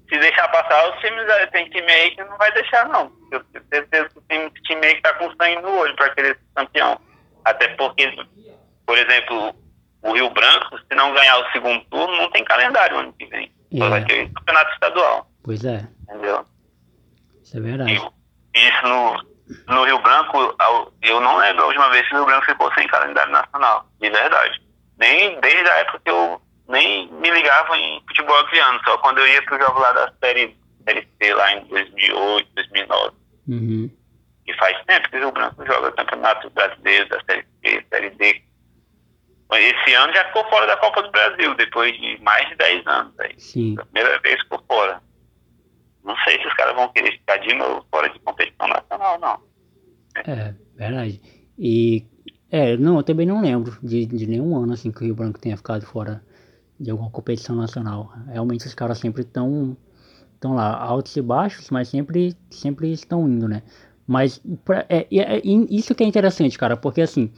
se deixar passar, os times tem time aí que não vai deixar, não. Eu tenho certeza que tem time aí que tá com sangue no olho para querer ser campeão. Até porque, por exemplo, o Rio Branco, se não ganhar o segundo turno, não tem calendário ano que vem. É. Vai ter campeonato estadual. Pois é. Entendeu? Isso é verdade. E, isso no, no Rio Branco, eu não lembro a última vez que o Rio Branco ficou sem calendário nacional. De verdade. Nem desde a época que eu nem me ligava em futebol criando, só quando eu ia pro jogo lá da série, série C lá em 2008, 2009. Uhum. E faz tempo que o Rio Branco joga campeonato brasileiro da série C, série D. Esse ano já ficou fora da Copa do Brasil, depois de mais de 10 anos. Aí. Sim. A primeira vez ficou fora. Não sei se os caras vão querer ficar de novo fora de competição nacional, não. É, verdade. E, é, não, eu também não lembro de, de nenhum ano assim que o Rio Branco tenha ficado fora de alguma competição nacional. Realmente os caras sempre estão estão lá, altos e baixos, mas sempre, sempre estão indo, né? Mas pra, é, é, é, isso que é interessante, cara, porque assim,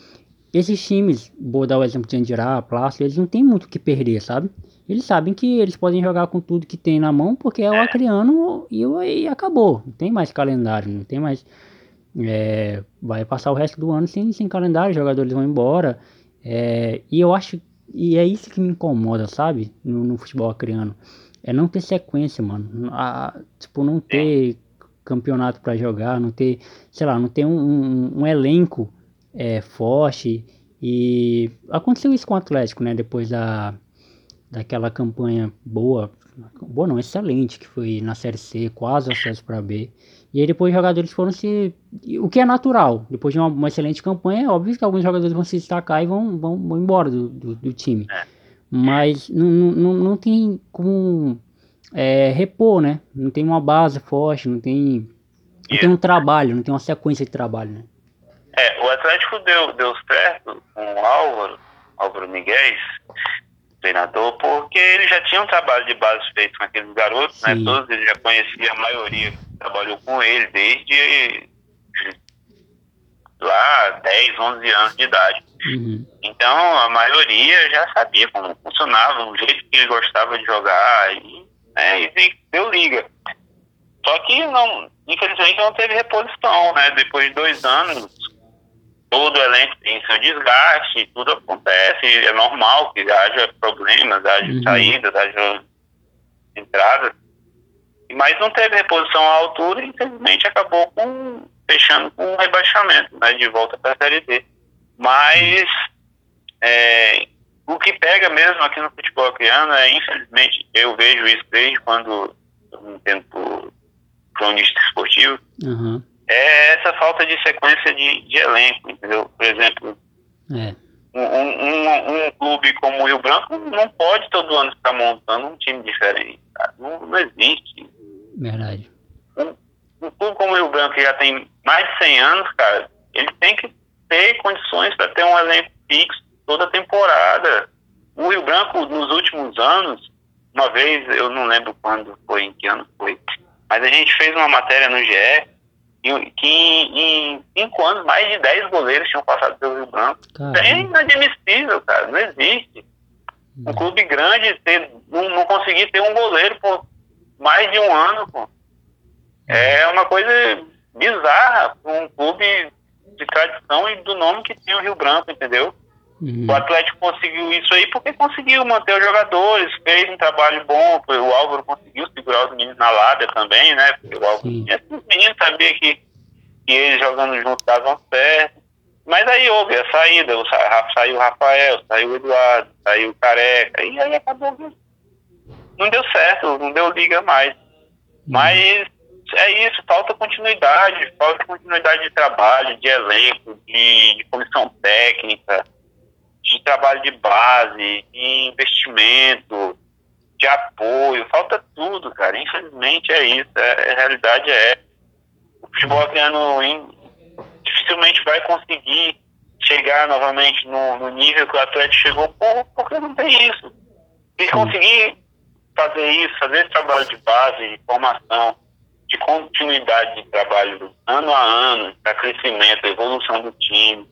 esses times, vou dar o exemplo de Andirá, Plástico, eles não tem muito o que perder, sabe? Eles sabem que eles podem jogar com tudo que tem na mão, porque é o acriano e, e acabou. Não tem mais calendário, não tem mais. É, vai passar o resto do ano sem, sem calendário, os jogadores vão embora. É, e eu acho e é isso que me incomoda, sabe? No, no futebol acriano. É não ter sequência, mano. A, tipo, não ter campeonato para jogar, não ter, sei lá, não ter um, um, um elenco é, forte. E aconteceu isso com o Atlético, né? Depois da, daquela campanha boa, boa não, excelente, que foi na Série C, quase acesso para B. E aí depois os jogadores foram se. O que é natural. Depois de uma, uma, excelente campanha, é óbvio que alguns jogadores vão se destacar e vão, vão, vão embora do, do, do time. É. Mas não, não, não tem como é, repor, né? Não tem uma base forte, não tem. Não tem um trabalho, não tem uma sequência de trabalho, né? É, o Atlético deu, deu certo com o Álvaro, Álvaro Miguel, treinador, porque ele já tinha um trabalho de base feito com aqueles garotos, né? Sim. né? Todos ele já conhecia a maioria trabalhou com ele desde lá 10, 11 anos de idade. Uhum. Então a maioria já sabia como funcionava, o jeito que ele gostava de jogar e, né, e deu liga. Só que não, infelizmente não teve reposição, né? Depois de dois anos, todo o elenco tem seu desgaste, tudo acontece, é normal que haja problemas, haja uhum. saídas, haja entradas mas não teve reposição à altura e infelizmente acabou com, fechando com um rebaixamento, né, de volta para a Série D. Mas é, o que pega mesmo aqui no futebol acriano é, infelizmente, eu vejo isso desde quando eu me entendo por cronista esportivo, uhum. é essa falta de sequência de, de elenco, entendeu? Por exemplo, é. um, um, um, clube como o Rio Branco não pode todo ano ficar montando um time diferente. Não, não existe. Verdade. Um, um clube como o Rio Branco, que já tem mais de 100 anos, cara, ele tem que ter condições para ter um elenco fixo toda temporada. O Rio Branco, nos últimos anos, uma vez, eu não lembro quando foi, em que ano foi, mas a gente fez uma matéria no GE que em, cinco anos mais de 10 goleiros tinham passado pelo Rio Branco. Caramba. É inadmissível, cara, não existe. Um hum. clube grande ter, não, não conseguir ter um goleiro por mais de um ano, pô. É uma coisa bizarra para um clube de tradição e do nome que tem o Rio Branco, entendeu? Uhum. O Atlético conseguiu isso aí porque conseguiu manter os jogadores, fez um trabalho bom, o Álvaro conseguiu segurar os meninos na lábia também, né? Porque o Álvaro, esses meninos sabiam que, que eles jogando juntos davam certo. Mas aí houve a saída, saiu o Rafael, saiu o Eduardo, saiu o Careca, e aí acabou. Não deu certo, não deu liga mais. Uhum. Mas é isso, falta continuidade, falta continuidade de trabalho, de elenco, de, de comissão técnica, de trabalho de base, de investimento, de apoio, falta tudo, cara. Infelizmente é isso, é, a realidade é. O futebol africano dificilmente vai conseguir chegar novamente no, no nível que o Atlético chegou, por, porque não tem isso. Se conseguir fazer isso, fazer esse trabalho de base, de formação, de continuidade de trabalho ano a ano, para crescimento, evolução do time,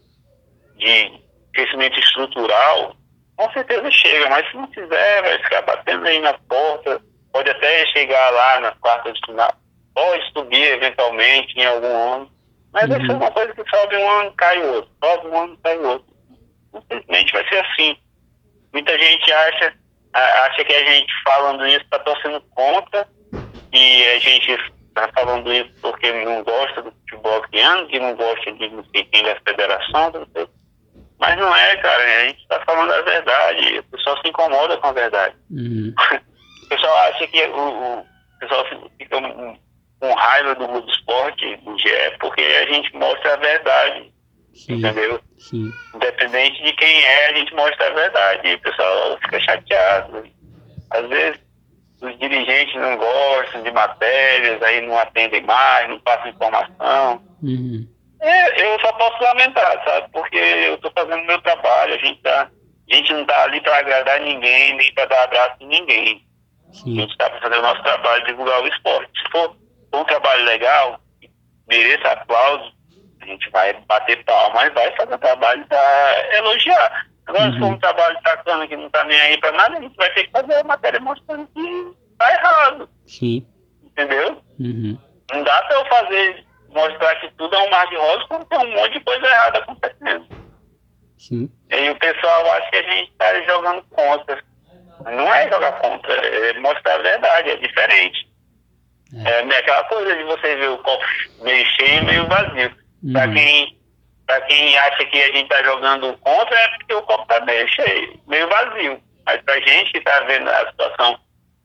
de crescimento estrutural, com certeza chega, mas se não fizer, vai ficar batendo aí na porta, pode até chegar lá nas quartas de final, pode subir eventualmente em algum ano, mas uhum. vai ser uma coisa que sobe um ano, cai o outro, sobe um ano, cai o outro. Infelizmente vai ser assim. Muita gente acha, acha que a gente falando isso está torcendo contra e a gente está falando isso porque não gosta do futebol criando, que não gosta de não sei quem da federação, não sei. Mas não é, cara, a gente está falando a verdade, o pessoal se incomoda com a verdade. Uhum. O pessoal acha que o, o pessoal fica com raiva do Globo Esporte, do GE, porque a gente mostra a verdade. Sim, entendeu? Sim. Independente de quem é, a gente mostra a verdade. E o pessoal fica chateado. Às vezes os dirigentes não gostam de matérias, aí não atendem mais, não passam informação. Uhum. É, eu só posso lamentar, sabe? Porque eu estou fazendo meu trabalho, a gente, tá, a gente não está ali para agradar ninguém, nem para dar abraço em ninguém. Sim. A gente está para fazer o nosso trabalho, divulgar o esporte. Se for um trabalho legal, mereça aplauso, a gente vai bater palma e vai fazer o trabalho para elogiar. Agora, uhum. se for um trabalho bacana que não está nem aí para nada, a gente vai ter que fazer a matéria mostrando que está errado. Sim. Entendeu? Uhum. Não dá para eu fazer, mostrar que tudo é um mar de rosas quando tem um monte de coisa errada acontecendo. Sim. E o pessoal acha que a gente está jogando contra. Não é jogar contra, é mostrar a verdade, é diferente. É. é aquela coisa de você ver o copo meio cheio e meio vazio. Uhum. Para quem, pra quem acha que a gente está jogando contra, é porque o copo está meio cheio, meio vazio. Mas para gente que está vendo a situação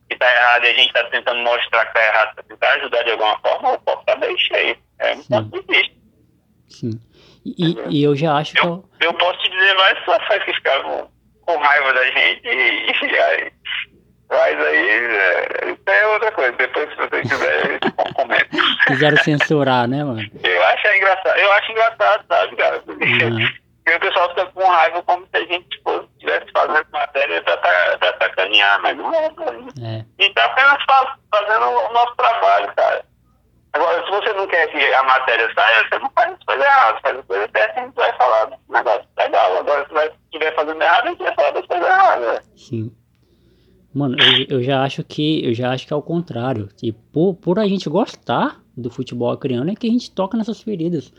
que está errada e a gente está tentando mostrar que está errado para tentar ajudar de alguma forma, o copo está meio cheio. É Sim. Sim. E, e, eu já acho eu, que. Eu, eu posso te dizer várias situações que ficavam com raiva da gente e, e aí mas aí é, é outra coisa. Depois, se você quiser, eu comento. Quiseram censurar, né, mano? Eu acho engraçado. Eu acho engraçado, sabe, cara? Porque, uhum. o pessoal fica com raiva como se a gente tipo, estivesse fazendo matéria pra, pra, pra caminhar, mas não é, cara. É. A gente tá apenas fazendo o nosso trabalho, cara. Agora, se você não quer que a matéria saia, você não faz as coisas erradas, faz as coisas certas, a gente vai falar do negócio legal. Agora, se você estiver fazendo errado, a gente vai falar das coisas erradas. Sim. Mano, eu, eu, já acho que eu já acho que é o contrário. Tipo, por, por a gente gostar do futebol acreano é que a gente toca nessas feridas.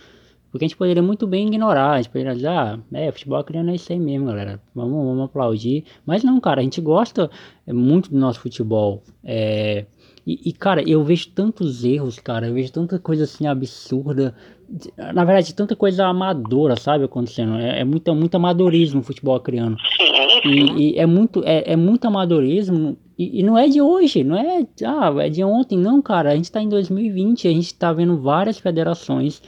Porque a gente poderia muito bem ignorar, a gente poderia dizer, ah, é, futebol acreano é isso aí mesmo, galera. Vamos, vamos aplaudir. Mas não, cara, a gente gosta muito do nosso futebol. É, e, e, cara, eu vejo tantos erros, cara. Eu vejo tanta coisa assim absurda. Na verdade, tanta coisa amadora, sabe, acontecendo. É, é muito, muito amadorismo o futebol criando. E, e, é muito, é, é muito amadorismo. E, e, não é de hoje, não é, ah, é de ontem, não, cara. A gente tá em 2020, a gente tá vendo várias federações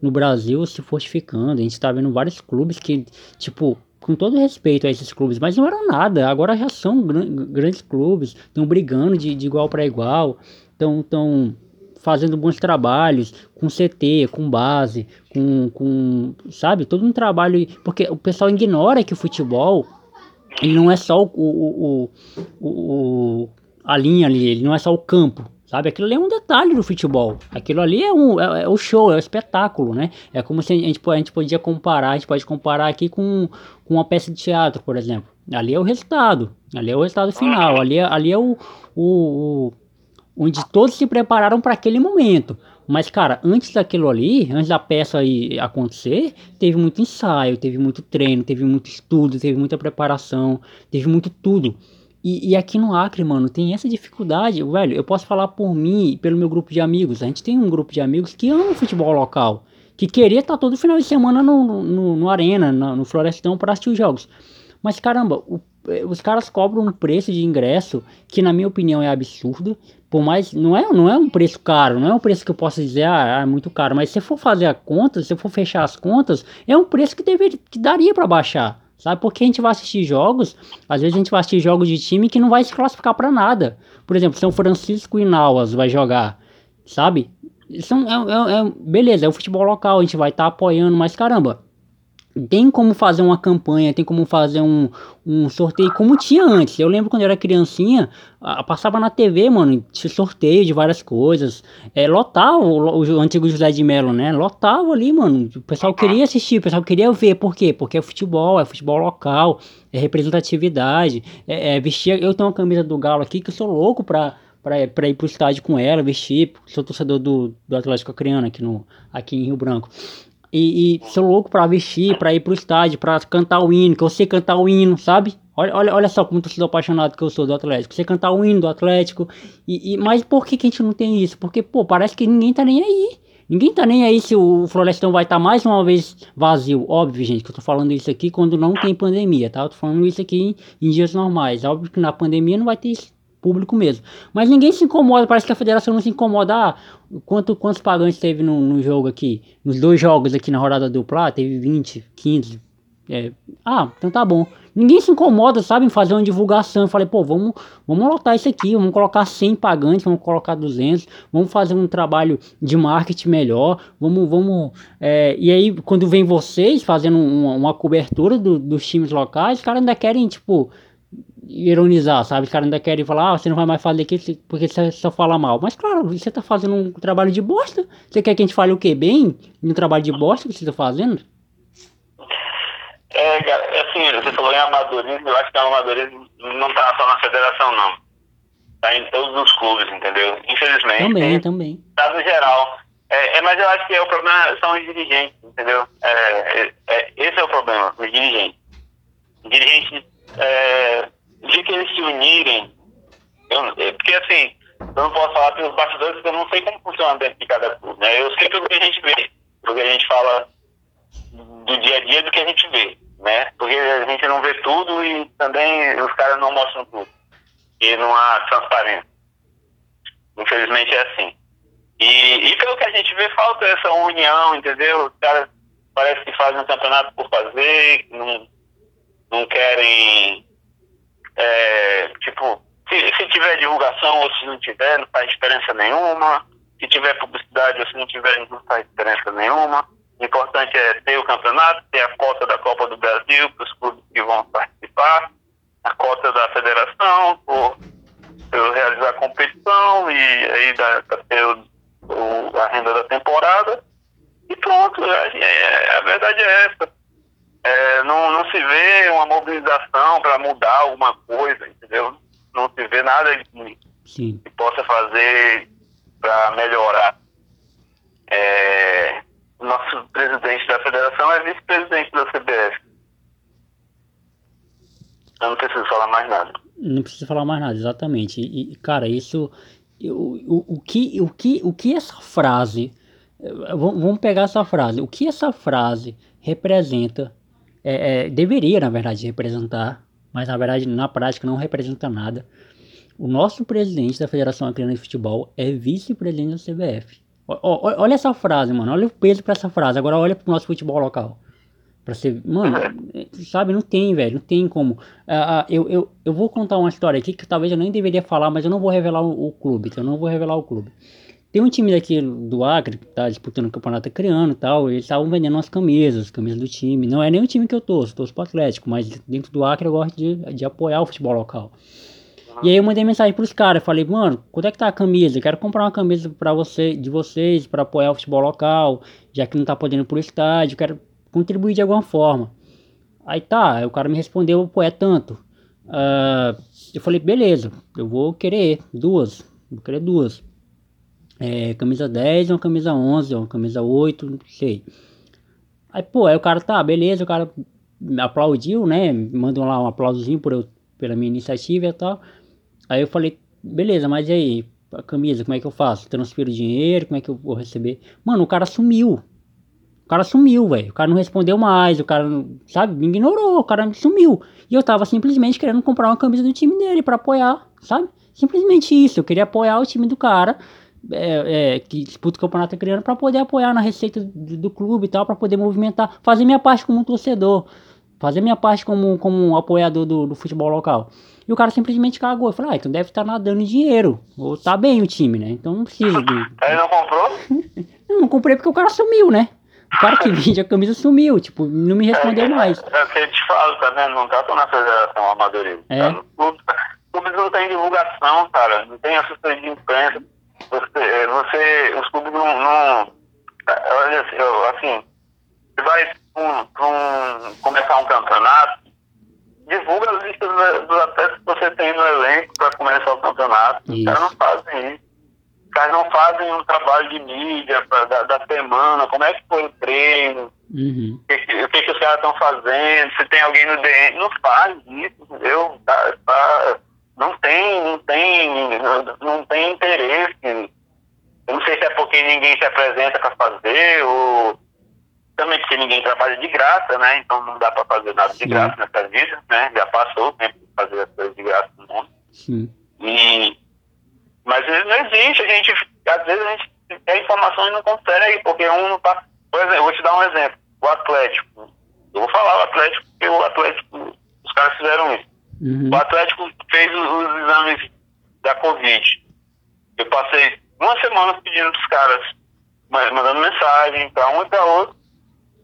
no Brasil se fortificando. A gente tá vendo vários clubes que, tipo, com todo respeito a esses clubes, mas não eram nada. Agora já são grandes clubes, estão brigando de, de igual para igual, estão fazendo bons trabalhos com CT, com base, com, com sabe, todo um trabalho porque o pessoal ignora que o futebol ele não é só o, o, o, o a linha ali, ele não é só o campo, sabe? Aquilo ali é um detalhe do futebol. Aquilo ali é, um, é, é, o show, é o espetáculo, né? É como se a gente, a gente podia comparar, a gente pode comparar aqui com, com uma peça de teatro, por exemplo. Ali é o resultado, ali é o resultado final, ali é, ali é o, o, o onde todos se prepararam para aquele momento. Mas, cara, antes daquilo ali, antes da peça aí acontecer, teve muito ensaio, teve muito treino, teve muito estudo, teve muita preparação, teve muito tudo. E, e, aqui no Acre, mano, tem essa dificuldade, velho. Eu posso falar por mim pelo meu grupo de amigos. A gente tem um grupo de amigos que ama futebol local. que queria estar tá todo final de semana no, no, no Arena, no, no Florestão para assistir os jogos. Mas caramba, o, eh, os caras cobram um preço de ingresso que na minha opinião é absurdo. Por mais não é, não é um preço caro, não é um preço que eu possa dizer ah, é muito caro, mas se for fazer a conta, se for fechar as contas, é um preço que deveria que daria para baixar. Sabe? Porque a gente vai assistir jogos, às vezes a gente vai assistir jogos de time que não vai se classificar para nada. Por exemplo, São Francisco e Nauas vai jogar, sabe? São, é, é, é, beleza, é o futebol local, a gente vai estar tá apoiando, mas caramba, tem como fazer uma campanha, tem como fazer um, um sorteio como tinha antes. Eu lembro quando eu era criancinha, passava na TV, mano, sorteio de várias coisas. É, lotava o, o, antigo José de Mello, né? Lotava ali, mano. O pessoal queria assistir, o pessoal queria ver. Por quê? Porque é futebol, é futebol local, é representatividade. É, é vestir. Eu tenho uma camisa do Galo aqui que eu sou louco pra para ir pro estádio com ela, vestir, sou torcedor do, do Atlético Acreano aqui, no, aqui em Rio Branco. E, e sou louco pra vestir, pra ir pro estádio, pra cantar o hino, que eu sei cantar o hino, sabe? Olha, olha, olha só como sou apaixonado que eu sou do Atlético. Você cantar o hino do Atlético. E, e, mas por que, que a gente não tem isso? Porque, pô, parece que ninguém tá nem aí. Ninguém tá nem aí se o Florestão vai estar tá mais uma vez vazio. Óbvio, gente, que eu tô falando isso aqui quando não tem pandemia, tá? Eu tô falando isso aqui em, em dias normais. Óbvio que na pandemia não vai ter isso público mesmo. Mas ninguém se incomoda, parece que a federação não se incomoda. Ah, quanto, quantos pagantes teve no, no, jogo aqui? Nos dois jogos aqui na rodada dupla, teve 20, 15. É, ah, então tá bom. Ninguém se incomoda, sabe, em fazer uma divulgação. Eu falei, pô, vamos, vamos lotar isso aqui, vamos colocar 100 pagantes, vamos colocar 200, vamos fazer um trabalho de marketing melhor, vamos, vamos... É, e aí, quando vem vocês fazendo uma, uma cobertura do, dos times locais, os caras ainda querem, tipo, ironizar, sabe? Os caras ainda querem falar, ah, você não vai mais fazer aqui porque você só fala mal. Mas claro, você tá fazendo um trabalho de bosta. Você quer que a gente fale o que bem? Um trabalho de bosta que você tá fazendo? É, assim, você falou em amadorismo, eu acho que o amadorismo não tá só na federação, não. Tá em todos os clubes, entendeu? Infelizmente. Também, também. Tá no geral. É, é, mas eu acho que é o problema são os dirigentes, entendeu? É, é, é esse é o problema, os dirigentes. Os dirigentes de que eles se unirem, eu, é, porque assim, eu não posso falar pelos bastidores porque eu não sei como funciona dentro de cada clube, né? Eu sei tudo que a gente vê, porque a gente fala do dia a dia do que a gente vê, né? Porque a gente não vê tudo e também os caras não mostram tudo. E não há transparência. Infelizmente é assim. E, e pelo que a gente vê, falta essa união, entendeu? Os caras parece que fazem um campeonato por fazer, não, não querem é, tipo, se, se tiver divulgação ou se não tiver, não faz diferença nenhuma. Se tiver publicidade ou se não tiver, não faz diferença nenhuma. O importante é ter o campeonato, ter a cota da Copa do Brasil para os clubes que vão participar, a cota da federação, por, por realizar a competição e aí para ter o, o, a renda da temporada. E pronto, é, a verdade é essa é, não, não se vê uma mobilização para mudar alguma coisa, entendeu? Não se vê nada que, Sim. que possa fazer para melhorar. É, nosso presidente da federação é vice-presidente da CBF. Eu não preciso falar mais nada. Não precisa falar mais nada, exatamente. E, cara, isso. O, o, o, que, o, que, o que essa frase. Vamos pegar essa frase. O que essa frase representa é, é, deveria, na verdade, representar, mas na verdade, na prática, não representa nada. O nosso presidente da Federação Acreana de Futebol é vice-presidente da CBF. O, o, olha essa frase, mano. Olha o peso para essa frase. Agora olha pro nosso futebol local. Pra ser. Mano, sabe, não tem, velho. Não tem como. Uh, uh, eu, eu, eu vou contar uma história aqui que talvez eu nem deveria falar, mas eu não vou revelar o, o clube. Então eu não vou revelar o clube. Tem um time daqui do Acre que tá disputando o campeonato criando e tal. eles estavam vendendo umas camisas, camisas do time. Não é nem o time que eu torço, torço pro Atlético, mas dentro do Acre eu gosto de, de apoiar o futebol local. E aí eu mandei mensagem pros caras, falei, mano, quanto é que tá a camisa? Eu quero comprar uma camisa para você, de vocês, para apoiar o futebol local, já que não tá podendo ir pro estádio, quero contribuir de alguma forma. Aí tá, aí o cara me respondeu, pô, é tanto. Uh, eu falei, beleza, eu vou querer duas, vou querer duas é, camisa 10, uma camisa 11, uma camisa 8, não sei. Aí, pô, aí o cara, tá, beleza, o cara aplaudiu, né? Mandou lá um aplausozinho por eu, pela minha iniciativa e tal. Aí eu falei, beleza, mas e aí, a camisa, como é que eu faço? Transfiro dinheiro, como é que eu vou receber? Mano, o cara sumiu. O cara sumiu, velho. O cara não respondeu mais, o cara, sabe, me ignorou, o cara sumiu. E eu tava simplesmente querendo comprar uma camisa do time dele para apoiar, sabe? Simplesmente isso. Eu queria apoiar o time do cara é, é, que disputa o campeonato criando para poder apoiar na receita do, do clube e tal, para poder movimentar, fazer minha parte como um torcedor, fazer minha parte como, como um apoiador do, do futebol local. E o cara simplesmente cagou. Eu falei, ah, então deve estar tá nadando dinheiro. Ou tá bem o time, né? Então não precisa de. Aí não comprou? não, não comprei porque o cara sumiu, né? O cara que vende a camisa sumiu, tipo, não me respondeu é, mais. É o que eu te falo, tá vendo? Não tá na federação amadorismo. É. Tá? Clubes não tem divulgação, cara. Não tem assessoria de imprensa. Você, é, você, os clubes não. não olha assim, assim você vai um, um, começar um campeonato, divulga as listas dos atletas que você tem no elenco para começar o campeonato. Isso. Os caras não fazem isso. Os caras não fazem um trabalho de mídia pra, da, da semana, como é que foi o treino, uhum. o, que, o que, que os caras estão fazendo, se tem alguém no DM. Não faz isso, entendeu? Tá, tá, não tem, não tem, não tem interesse. Eu não sei se é porque ninguém se apresenta para fazer, ou também porque ninguém trabalha de graça, né? Então não dá para fazer nada de graça nessa vida, né? Já passou o tempo de fazer as coisas de graça no mundo. Sim. E, mas não existe, a gente, às vezes a gente tem informação e não consegue, porque um não tá. Por exemplo, eu vou te dar um exemplo. O Atlético. Eu vou falar o Atlético, porque o Atlético, os caras fizeram isso. Uhum. O Atlético fez os, exames da Covid. Eu passei uma semana pedindo para os caras, mandando mensagem para um e para outro,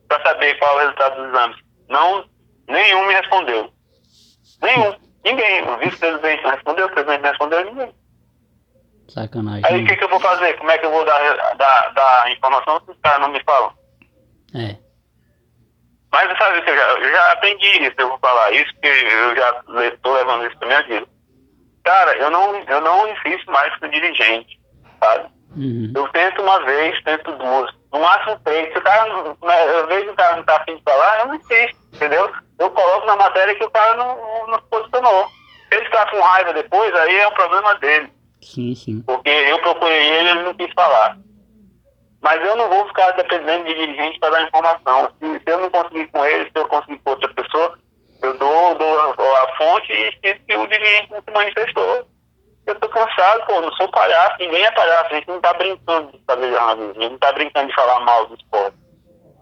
para saber qual é o resultado dos exames. Não, nenhum me respondeu. Nenhum. Ninguém. O vice-presidente não respondeu, o presidente não respondeu, ninguém. Sacanagem. Aí o que, que eu vou fazer? Como é que eu vou dar, dar, dar informação se os caras não me falam? É. Mas sabe eu já, eu já aprendi isso, eu vou falar isso, porque eu já estou levando isso para minha vida. Cara, eu não, eu não insisto mais com o dirigente, sabe? Uhum. Eu tento uma vez, tento duas, no máximo três. Se o cara, né, eu vejo que o cara não tá afim de falar, eu não insisto, entendeu? Eu coloco na matéria que o cara não, não se posicionou. Se ele está com raiva depois, aí é um problema dele. Sim, sim. Porque eu procurei ele e ele não quis falar. Mas eu não vou ficar dependendo de dirigente para dar informação. Se, se, eu não conseguir com ele, se eu conseguir com outra pessoa, eu dou, dou a, a fonte e que o dirigente não se manifestou. Eu tô cansado, pô, não sou palhaço, ninguém é palhaço, a gente não tá brincando de fazer jornalismo, a gente não tá brincando de falar mal do esporte.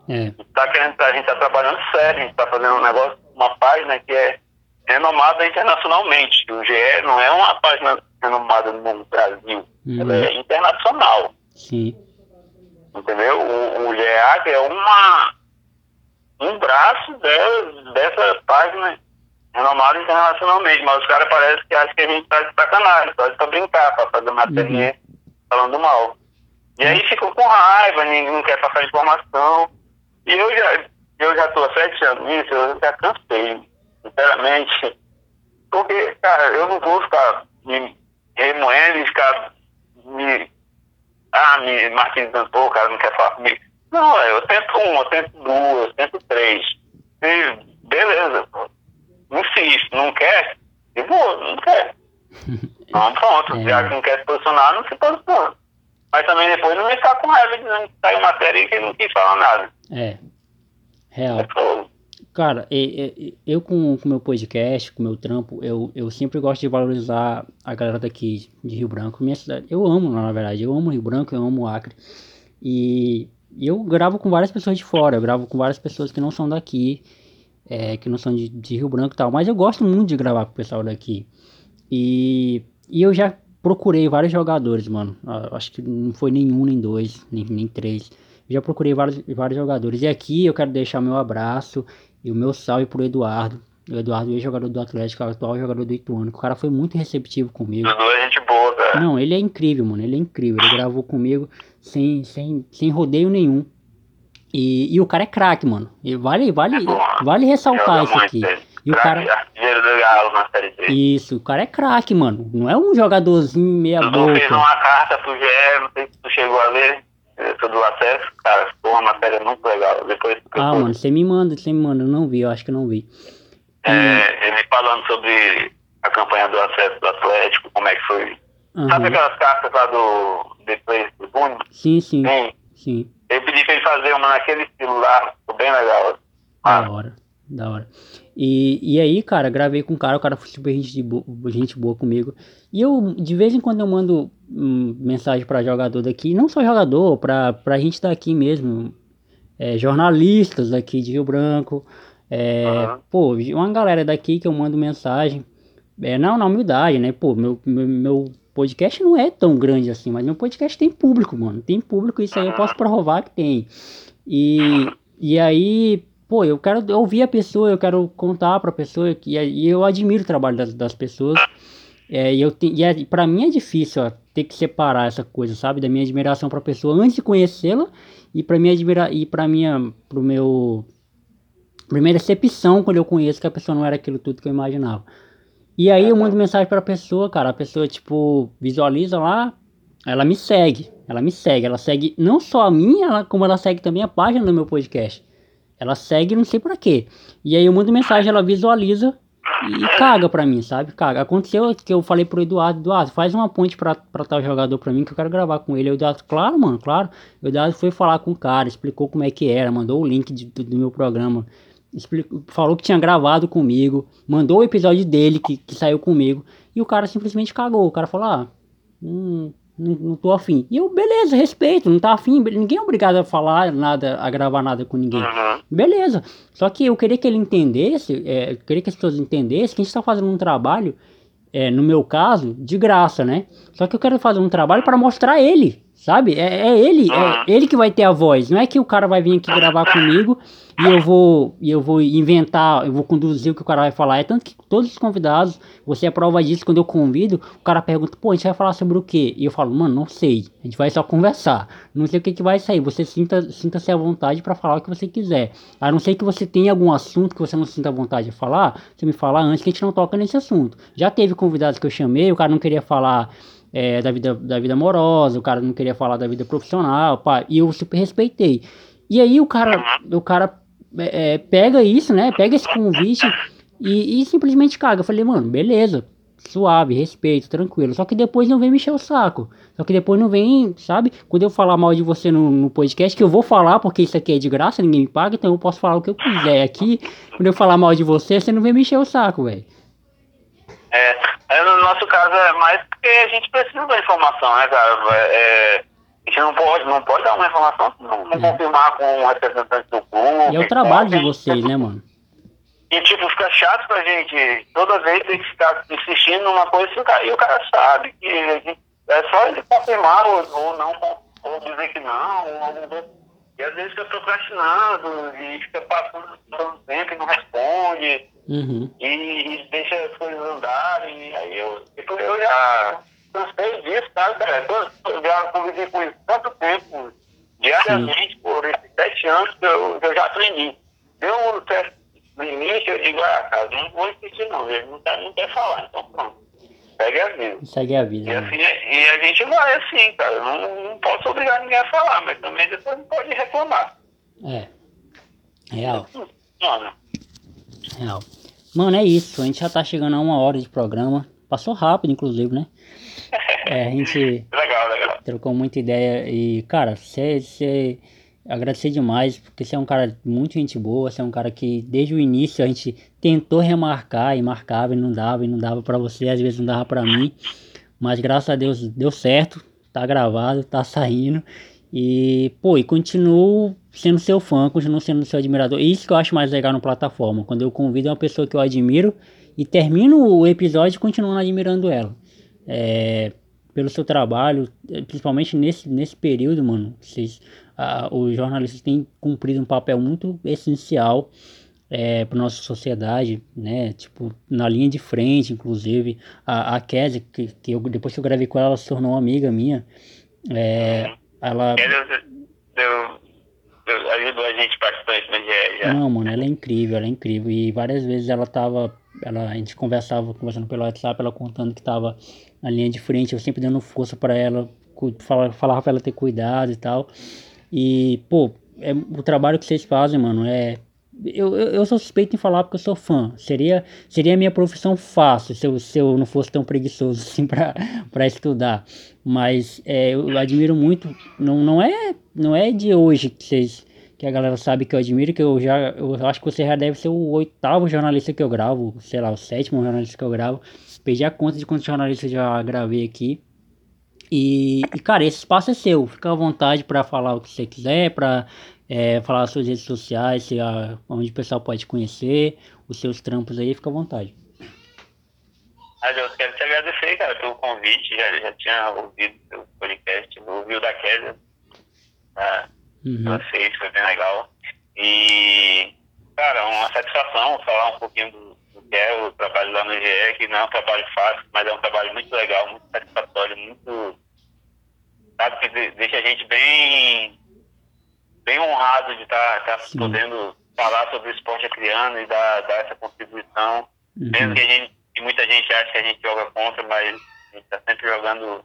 É. A, gente tá querendo, a gente tá trabalhando sério, a gente tá fazendo um negócio, uma página que é renomada internacionalmente. O GE não é uma página renomada no Brasil, uhum. ela é internacional. Sim. Entendeu? O, o GEAC é uma, um braço de, dessa página renomada internacionalmente, mas os caras parecem que acham que a gente tá de sacanagem, só de brincar, pra fazer matéria uhum. falando mal. E aí ficou com raiva, ninguém não quer passar informação. E eu já, eu já tô há sete anos nisso, eu já cansei, sinceramente. Porque, cara, eu não vou ficar me remoendo e ficar me ah, me martirizando, pô, o cara não quer falar comigo. Não, eu tento uma, eu tento duas, eu tento três. E beleza, pô. Insisto, não quer? E vou, não quer. Não, pronto. É. Já que não quer se posicionar, não se posiciona. Mas também depois não me ficar com raiva dizendo que saiu matéria e que não quis falar nada. É. Real. É Cara, eu com o meu podcast, com o meu trampo, eu, eu sempre gosto de valorizar a galera daqui de Rio Branco, minha cidade. Eu amo, na verdade, eu amo Rio Branco, eu amo Acre. E eu gravo com várias pessoas de fora, eu gravo com várias pessoas que não são daqui, é, que não são de, de, Rio Branco e tal, mas eu gosto muito de gravar com o pessoal daqui. E, e eu já procurei vários jogadores, mano. Acho que não foi nenhum, nem dois, nem, nem três. Já procurei vários, vários jogadores. E aqui eu quero deixar meu abraço e o meu salve pro Eduardo. O Eduardo, ex-jogador do Atlético, atual jogador do Ituano. O cara foi muito receptivo comigo. Edu é gente boa, cara. Não, ele é incrível, mano. Ele é incrível. Ele gravou comigo sem, sem, sem rodeio nenhum. E, e o cara é craque, mano. E vale, vale, é vale ressaltar isso aqui. E o cara. Isso, o cara é craque, mano. Não é um jogadorzinho meia Dudu boca. fez uma carta pro GE, não sei se tu chegou a ver do acesso, cara, ficou uma matéria muito legal. Depois, ah, mano, você me manda, você me manda, eu não vi, eu acho que não vi. É, ele falando sobre a campanha do acesso do Atlético, como é que foi. Uhum. Sabe aquelas cartas lá do Depois do Tribune? Sim, sim. Sim. sim. Eu pedi pra ele fazer uma naquele estilo lá, ficou bem legal. Ah. Da hora, da hora. E, e aí, cara, gravei com o cara, o cara foi super gente, boa, gente boa comigo. E eu, de vez em quando, eu mando hum, mensagem pra jogador daqui, não só jogador, pra, pra gente daqui mesmo, é, jornalistas daqui de Rio Branco, é, uhum. pô, uma galera daqui que eu mando mensagem, é, não, na humildade, né, pô, meu, meu, meu podcast não é tão grande assim, mas meu podcast tem público, mano. Tem público, isso aí eu posso provar que tem. E, e aí, pô, eu quero ouvir a pessoa, eu quero contar pra pessoa, que, e eu admiro o trabalho das, das pessoas. É, e eu te, e é, pra mim é difícil ó, ter que separar essa coisa, sabe? Da minha admiração pra pessoa antes de conhecê-la e pra minha admira e pra minha, pro meu primeira recepção quando eu conheço que a pessoa não era aquilo tudo que eu imaginava. E aí eu mando mensagem pra pessoa, cara. A pessoa, tipo, visualiza lá, ela me segue. Ela me segue. Ela segue não só a minha, ela, como ela segue também a página do meu podcast. Ela segue não sei pra quê. E aí eu mando mensagem, ela visualiza e caga pra mim, sabe? Caga. Aconteceu que eu falei pro Eduardo, Eduardo, faz uma ponte pra, pra tal jogador pra mim que eu quero gravar com ele. O Eduardo, claro, mano, claro. O Eduardo foi falar com o cara, explicou como é que era, mandou o link de, do, do meu programa explicou, falou que tinha gravado comigo, mandou o episódio dele que, que saiu comigo, e o cara simplesmente cagou. O cara falou: Ah, hum, não, não tô afim. E eu, beleza, respeito, não tá afim. Ninguém é obrigado a falar nada, a gravar nada com ninguém. Uhum. Beleza. Só que eu queria que ele entendesse, é, eu queria que as pessoas entendessem que a gente tá fazendo um trabalho, é, no meu caso, de graça, né? Só que eu quero fazer um trabalho para mostrar ele, sabe? É, é ele, é ele que vai ter a voz. Não é que o cara vai vir aqui gravar comigo e eu vou e eu vou inventar, eu vou conduzir o que o cara vai falar. É tanto que todos os convidados, você é prova disso quando eu convido, o cara pergunta, pô, a gente vai falar sobre o quê? E eu falo, mano, não sei. A gente vai só conversar. Não sei o que, que vai sair. Você sinta sinta-se à vontade para falar o que você quiser. A não ser que você tenha algum assunto que você não sinta vontade de falar, você me fala antes que a gente não toca nesse assunto. Já teve convidados que eu chamei, o cara não queria falar é, da, vida, da vida amorosa, o cara não queria falar da vida profissional, pá, e eu super respeitei. E aí o cara, o cara é, é, pega isso, né? Pega esse convite e, e, simplesmente caga. Eu falei, mano, beleza, suave, respeito, tranquilo. Só que depois não vem mexer o saco. Só que depois não vem, sabe? Quando eu falar mal de você no, no, podcast, que eu vou falar porque isso aqui é de graça, ninguém me paga, então eu posso falar o que eu quiser aqui. Quando eu falar mal de você, você não vem mexer o saco, velho. É, é, no nosso caso é mais porque a gente precisa da informação, né, cara? É, a gente não pode, não pode dar uma informação, não, não é. confirmar com um representante do clube. E é o trabalho de vocês, né, mano? E, tipo, fica chato pra gente toda vez ter que ficar insistindo numa coisa e o cara sabe que é só ele confirmar ou, ou não, ou dizer que não, ou, e às vezes fica procrastinando e fica passando todo tempo e não responde. Uhum. E, e, deixa as coisas andarem. Aí eu, tipo, eu já cansei disso, sabe, cara? Eu já convivi com isso tanto tempo, diariamente, Sim. por esses sete anos que eu, eu já aprendi. Deu um certo limite, eu digo, ah, cara, não vou insistir não, ele não, tá, não quer falar, então pronto. Segue a vida. Segue a vida. E, né? assim, e a gente vai assim, cara. Não, não posso obrigar ninguém a falar, mas também depois não pode reclamar. É. Real. Mano. Real. Mano, é isso. A gente já tá chegando a uma hora de programa. Passou rápido, inclusive, né? É, a gente legal, legal. trocou muita ideia e, cara, você agradecer demais, porque você é um cara muito gente boa, você é um cara que desde o início a gente tentou remarcar e marcava e não dava e não dava para você, às vezes não dava para mim, mas graças a Deus deu certo, tá gravado, tá saindo e, pô, e continuo sendo seu fã, continuo sendo seu admirador. Isso que eu acho mais legal na plataforma, quando eu convido uma pessoa que eu admiro e termino o episódio continuando admirando ela. É, pelo seu trabalho, principalmente nesse, nesse período, mano, vocês, uh, os jornalistas têm cumprido um papel muito essencial é, para nossa sociedade, né? Tipo, na linha de frente, inclusive, a, a Kézia, que, que eu, depois que eu gravei com ela, ela se tornou uma amiga minha. É, ela. Deu, deu, ajudou a gente bastante, né? Já, já. Não, mano, ela é incrível, ela é incrível. E várias vezes ela tava. Ela, a gente conversava, conversando pelo WhatsApp, ela contando que tava na linha de frente, eu sempre dando força para ela, falava, falava pra ela ter cuidado e tal. E, pô, é, o trabalho que vocês fazem, mano, é, eu, eu, eu sou suspeito em falar porque eu sou fã. Seria, seria a minha profissão fácil se eu, se eu não fosse tão preguiçoso assim para estudar. Mas é, eu admiro muito. Não, não, é, não é de hoje que vocês que a galera sabe que eu admiro, que eu já eu acho que você já deve ser o oitavo jornalista que eu gravo, sei lá, o sétimo jornalista que eu gravo. Perdi a conta de quantos jornalistas já gravei aqui. E, e, cara, esse espaço é seu. Fica à vontade para falar o que você quiser, para é, falar as suas redes sociais, se a, onde o pessoal pode conhecer, os seus trampos aí, fica à vontade. eu quero te agradecer, cara, pelo convite. Já, já tinha ouvido o podcast, ouvi o da Kézia. Tá? Uhum. Vocês, foi bem legal. E, cara, uma satisfação falar um pouquinho do, do que é o trabalho lá no GE, que não é um trabalho fácil, mas é um trabalho muito legal, muito satisfatório, muito. Sabe, que deixa a gente bem, bem honrado de estar tá, tá podendo falar sobre o esporte acriano e dar, dar essa contribuição. Uhum. Mesmo que, a gente, que muita gente acha que a gente joga contra, mas a gente está sempre jogando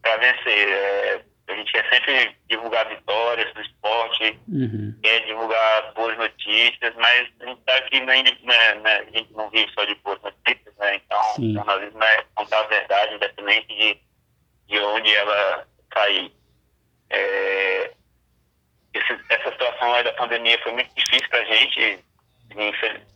para vencer. É, a gente quer sempre divulgar vitórias do esporte, uhum. quer divulgar boas notícias, mas a gente está aqui, né, né, né, a gente não vive só de boas notícias, né? Então, Sim. o jornalismo é contar a verdade, independente de, de onde ela cair. É, esse, essa situação da pandemia foi muito difícil para a gente.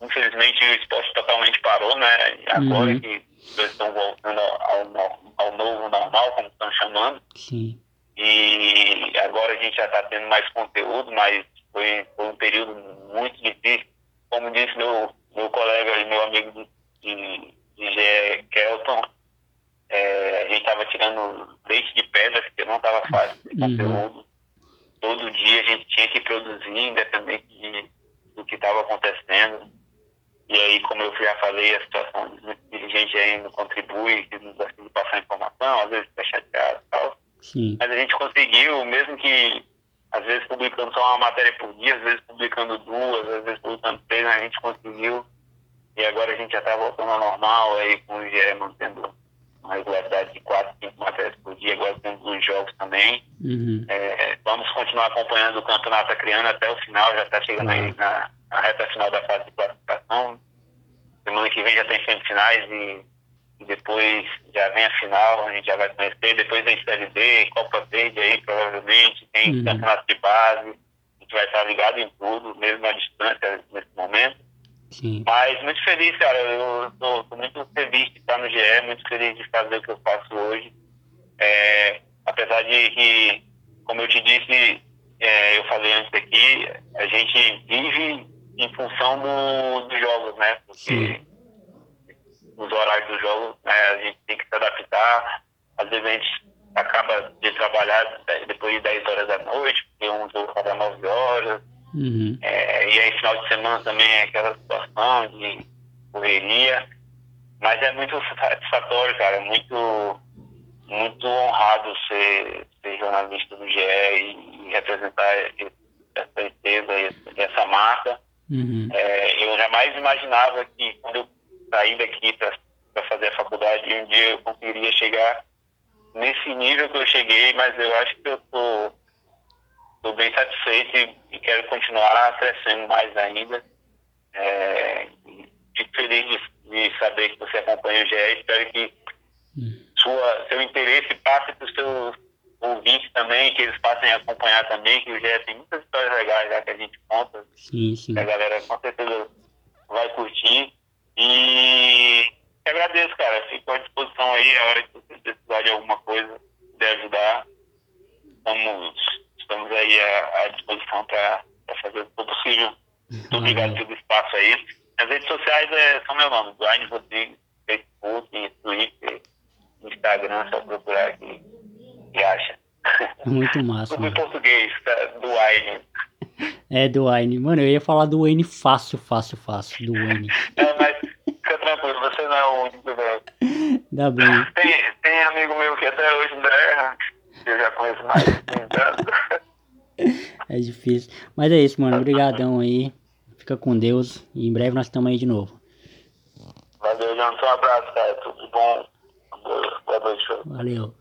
Infelizmente, o esporte totalmente parou, né? Agora uhum. que eles estão voltando ao, ao novo normal, como estão chamando. Sim e agora a gente já está tendo mais conteúdo, mas foi, foi, um período muito difícil. Como disse meu, meu colega e meu amigo de, de Gé Kelton, é, a gente estava tirando leite de pedra, porque não estava fácil de uhum. conteúdo. Todo dia a gente tinha que produzir, independente de, do que estava acontecendo. E aí, como eu já falei, a situação dos dirigentes aí não contribui, que gosta de passar informação, às vezes está chateado e tal. Sim. Mas a gente conseguiu, mesmo que às vezes publicando só uma matéria por dia, às vezes publicando duas, às vezes publicando três, a gente conseguiu. E agora a gente já está voltando ao normal, aí com o GE mantendo uma regularidade de quatro, cinco matérias por dia, agora temos os jogos também. Uhum. É, vamos continuar acompanhando o campeonato criando até o final, já está chegando uhum. aí na, na reta final da fase de classificação. Semana que vem já tem semifinais e e depois já vem a final, a gente já vai conhecer, depois vem Série D, Copa Verde aí, provavelmente, tem uhum. campeonato de base, a gente vai estar ligado em tudo, mesmo à distância nesse momento. Sim. Mas muito feliz, cara, eu tô, tô, muito feliz de estar no GE, muito feliz de fazer o que eu faço hoje. É, apesar de que, como eu te disse, é, eu falei antes aqui, a gente vive em função do, dos jogos, né? Porque Sim os horários do jogo, né, a gente tem que se adaptar. Às vezes a gente acaba de trabalhar depois de 10 horas da noite, porque um jogo acaba 9 horas. Uhum. É, e aí final de semana também é aquela situação de correria. Mas é muito satisfatório, cara, é muito, muito honrado ser, ser jornalista do GE e, e representar essa empresa, essa marca. Uhum. É, eu jamais imaginava que quando eu sair daqui para fazer a faculdade um dia eu conseguiria chegar nesse nível que eu cheguei, mas eu acho que eu tô, tô bem satisfeito e, e quero continuar crescendo mais ainda. É, fico feliz de, de, saber que você acompanha o GE. Espero que sua, seu interesse passe para os seus ouvintes também, que eles passem a acompanhar também, que o GE tem muitas histórias legais já que a gente conta. Sim, sim. Que a galera com certeza vai curtir. E agradeço, cara. Fico à disposição aí, a hora que você precisar de alguma coisa, de ajudar. Estamos, estamos aí à, à disposição para fazer o possível. Muito obrigado pelo espaço aí. As redes sociais é, são meu nome, Duane Rodrigues, Facebook, Twitter, Instagram, só procurar aqui e acha. Muito massa. Tudo em português, tá? Duane. É, Duane. Mano, eu ia falar do N fácil, fácil, fácil. Do N. É, mas fica tranquilo, você não é o único, velho. Ainda bem. Tem, tem amigo meu que até hoje não erra, que eu já conheço mais É difícil. Mas é isso, mano. Obrigadão aí. Fica com Deus. E em breve nós estamos aí de novo. Valeu, Jonathan. Um abraço, cara. Tudo bom. Boa noite. Valeu.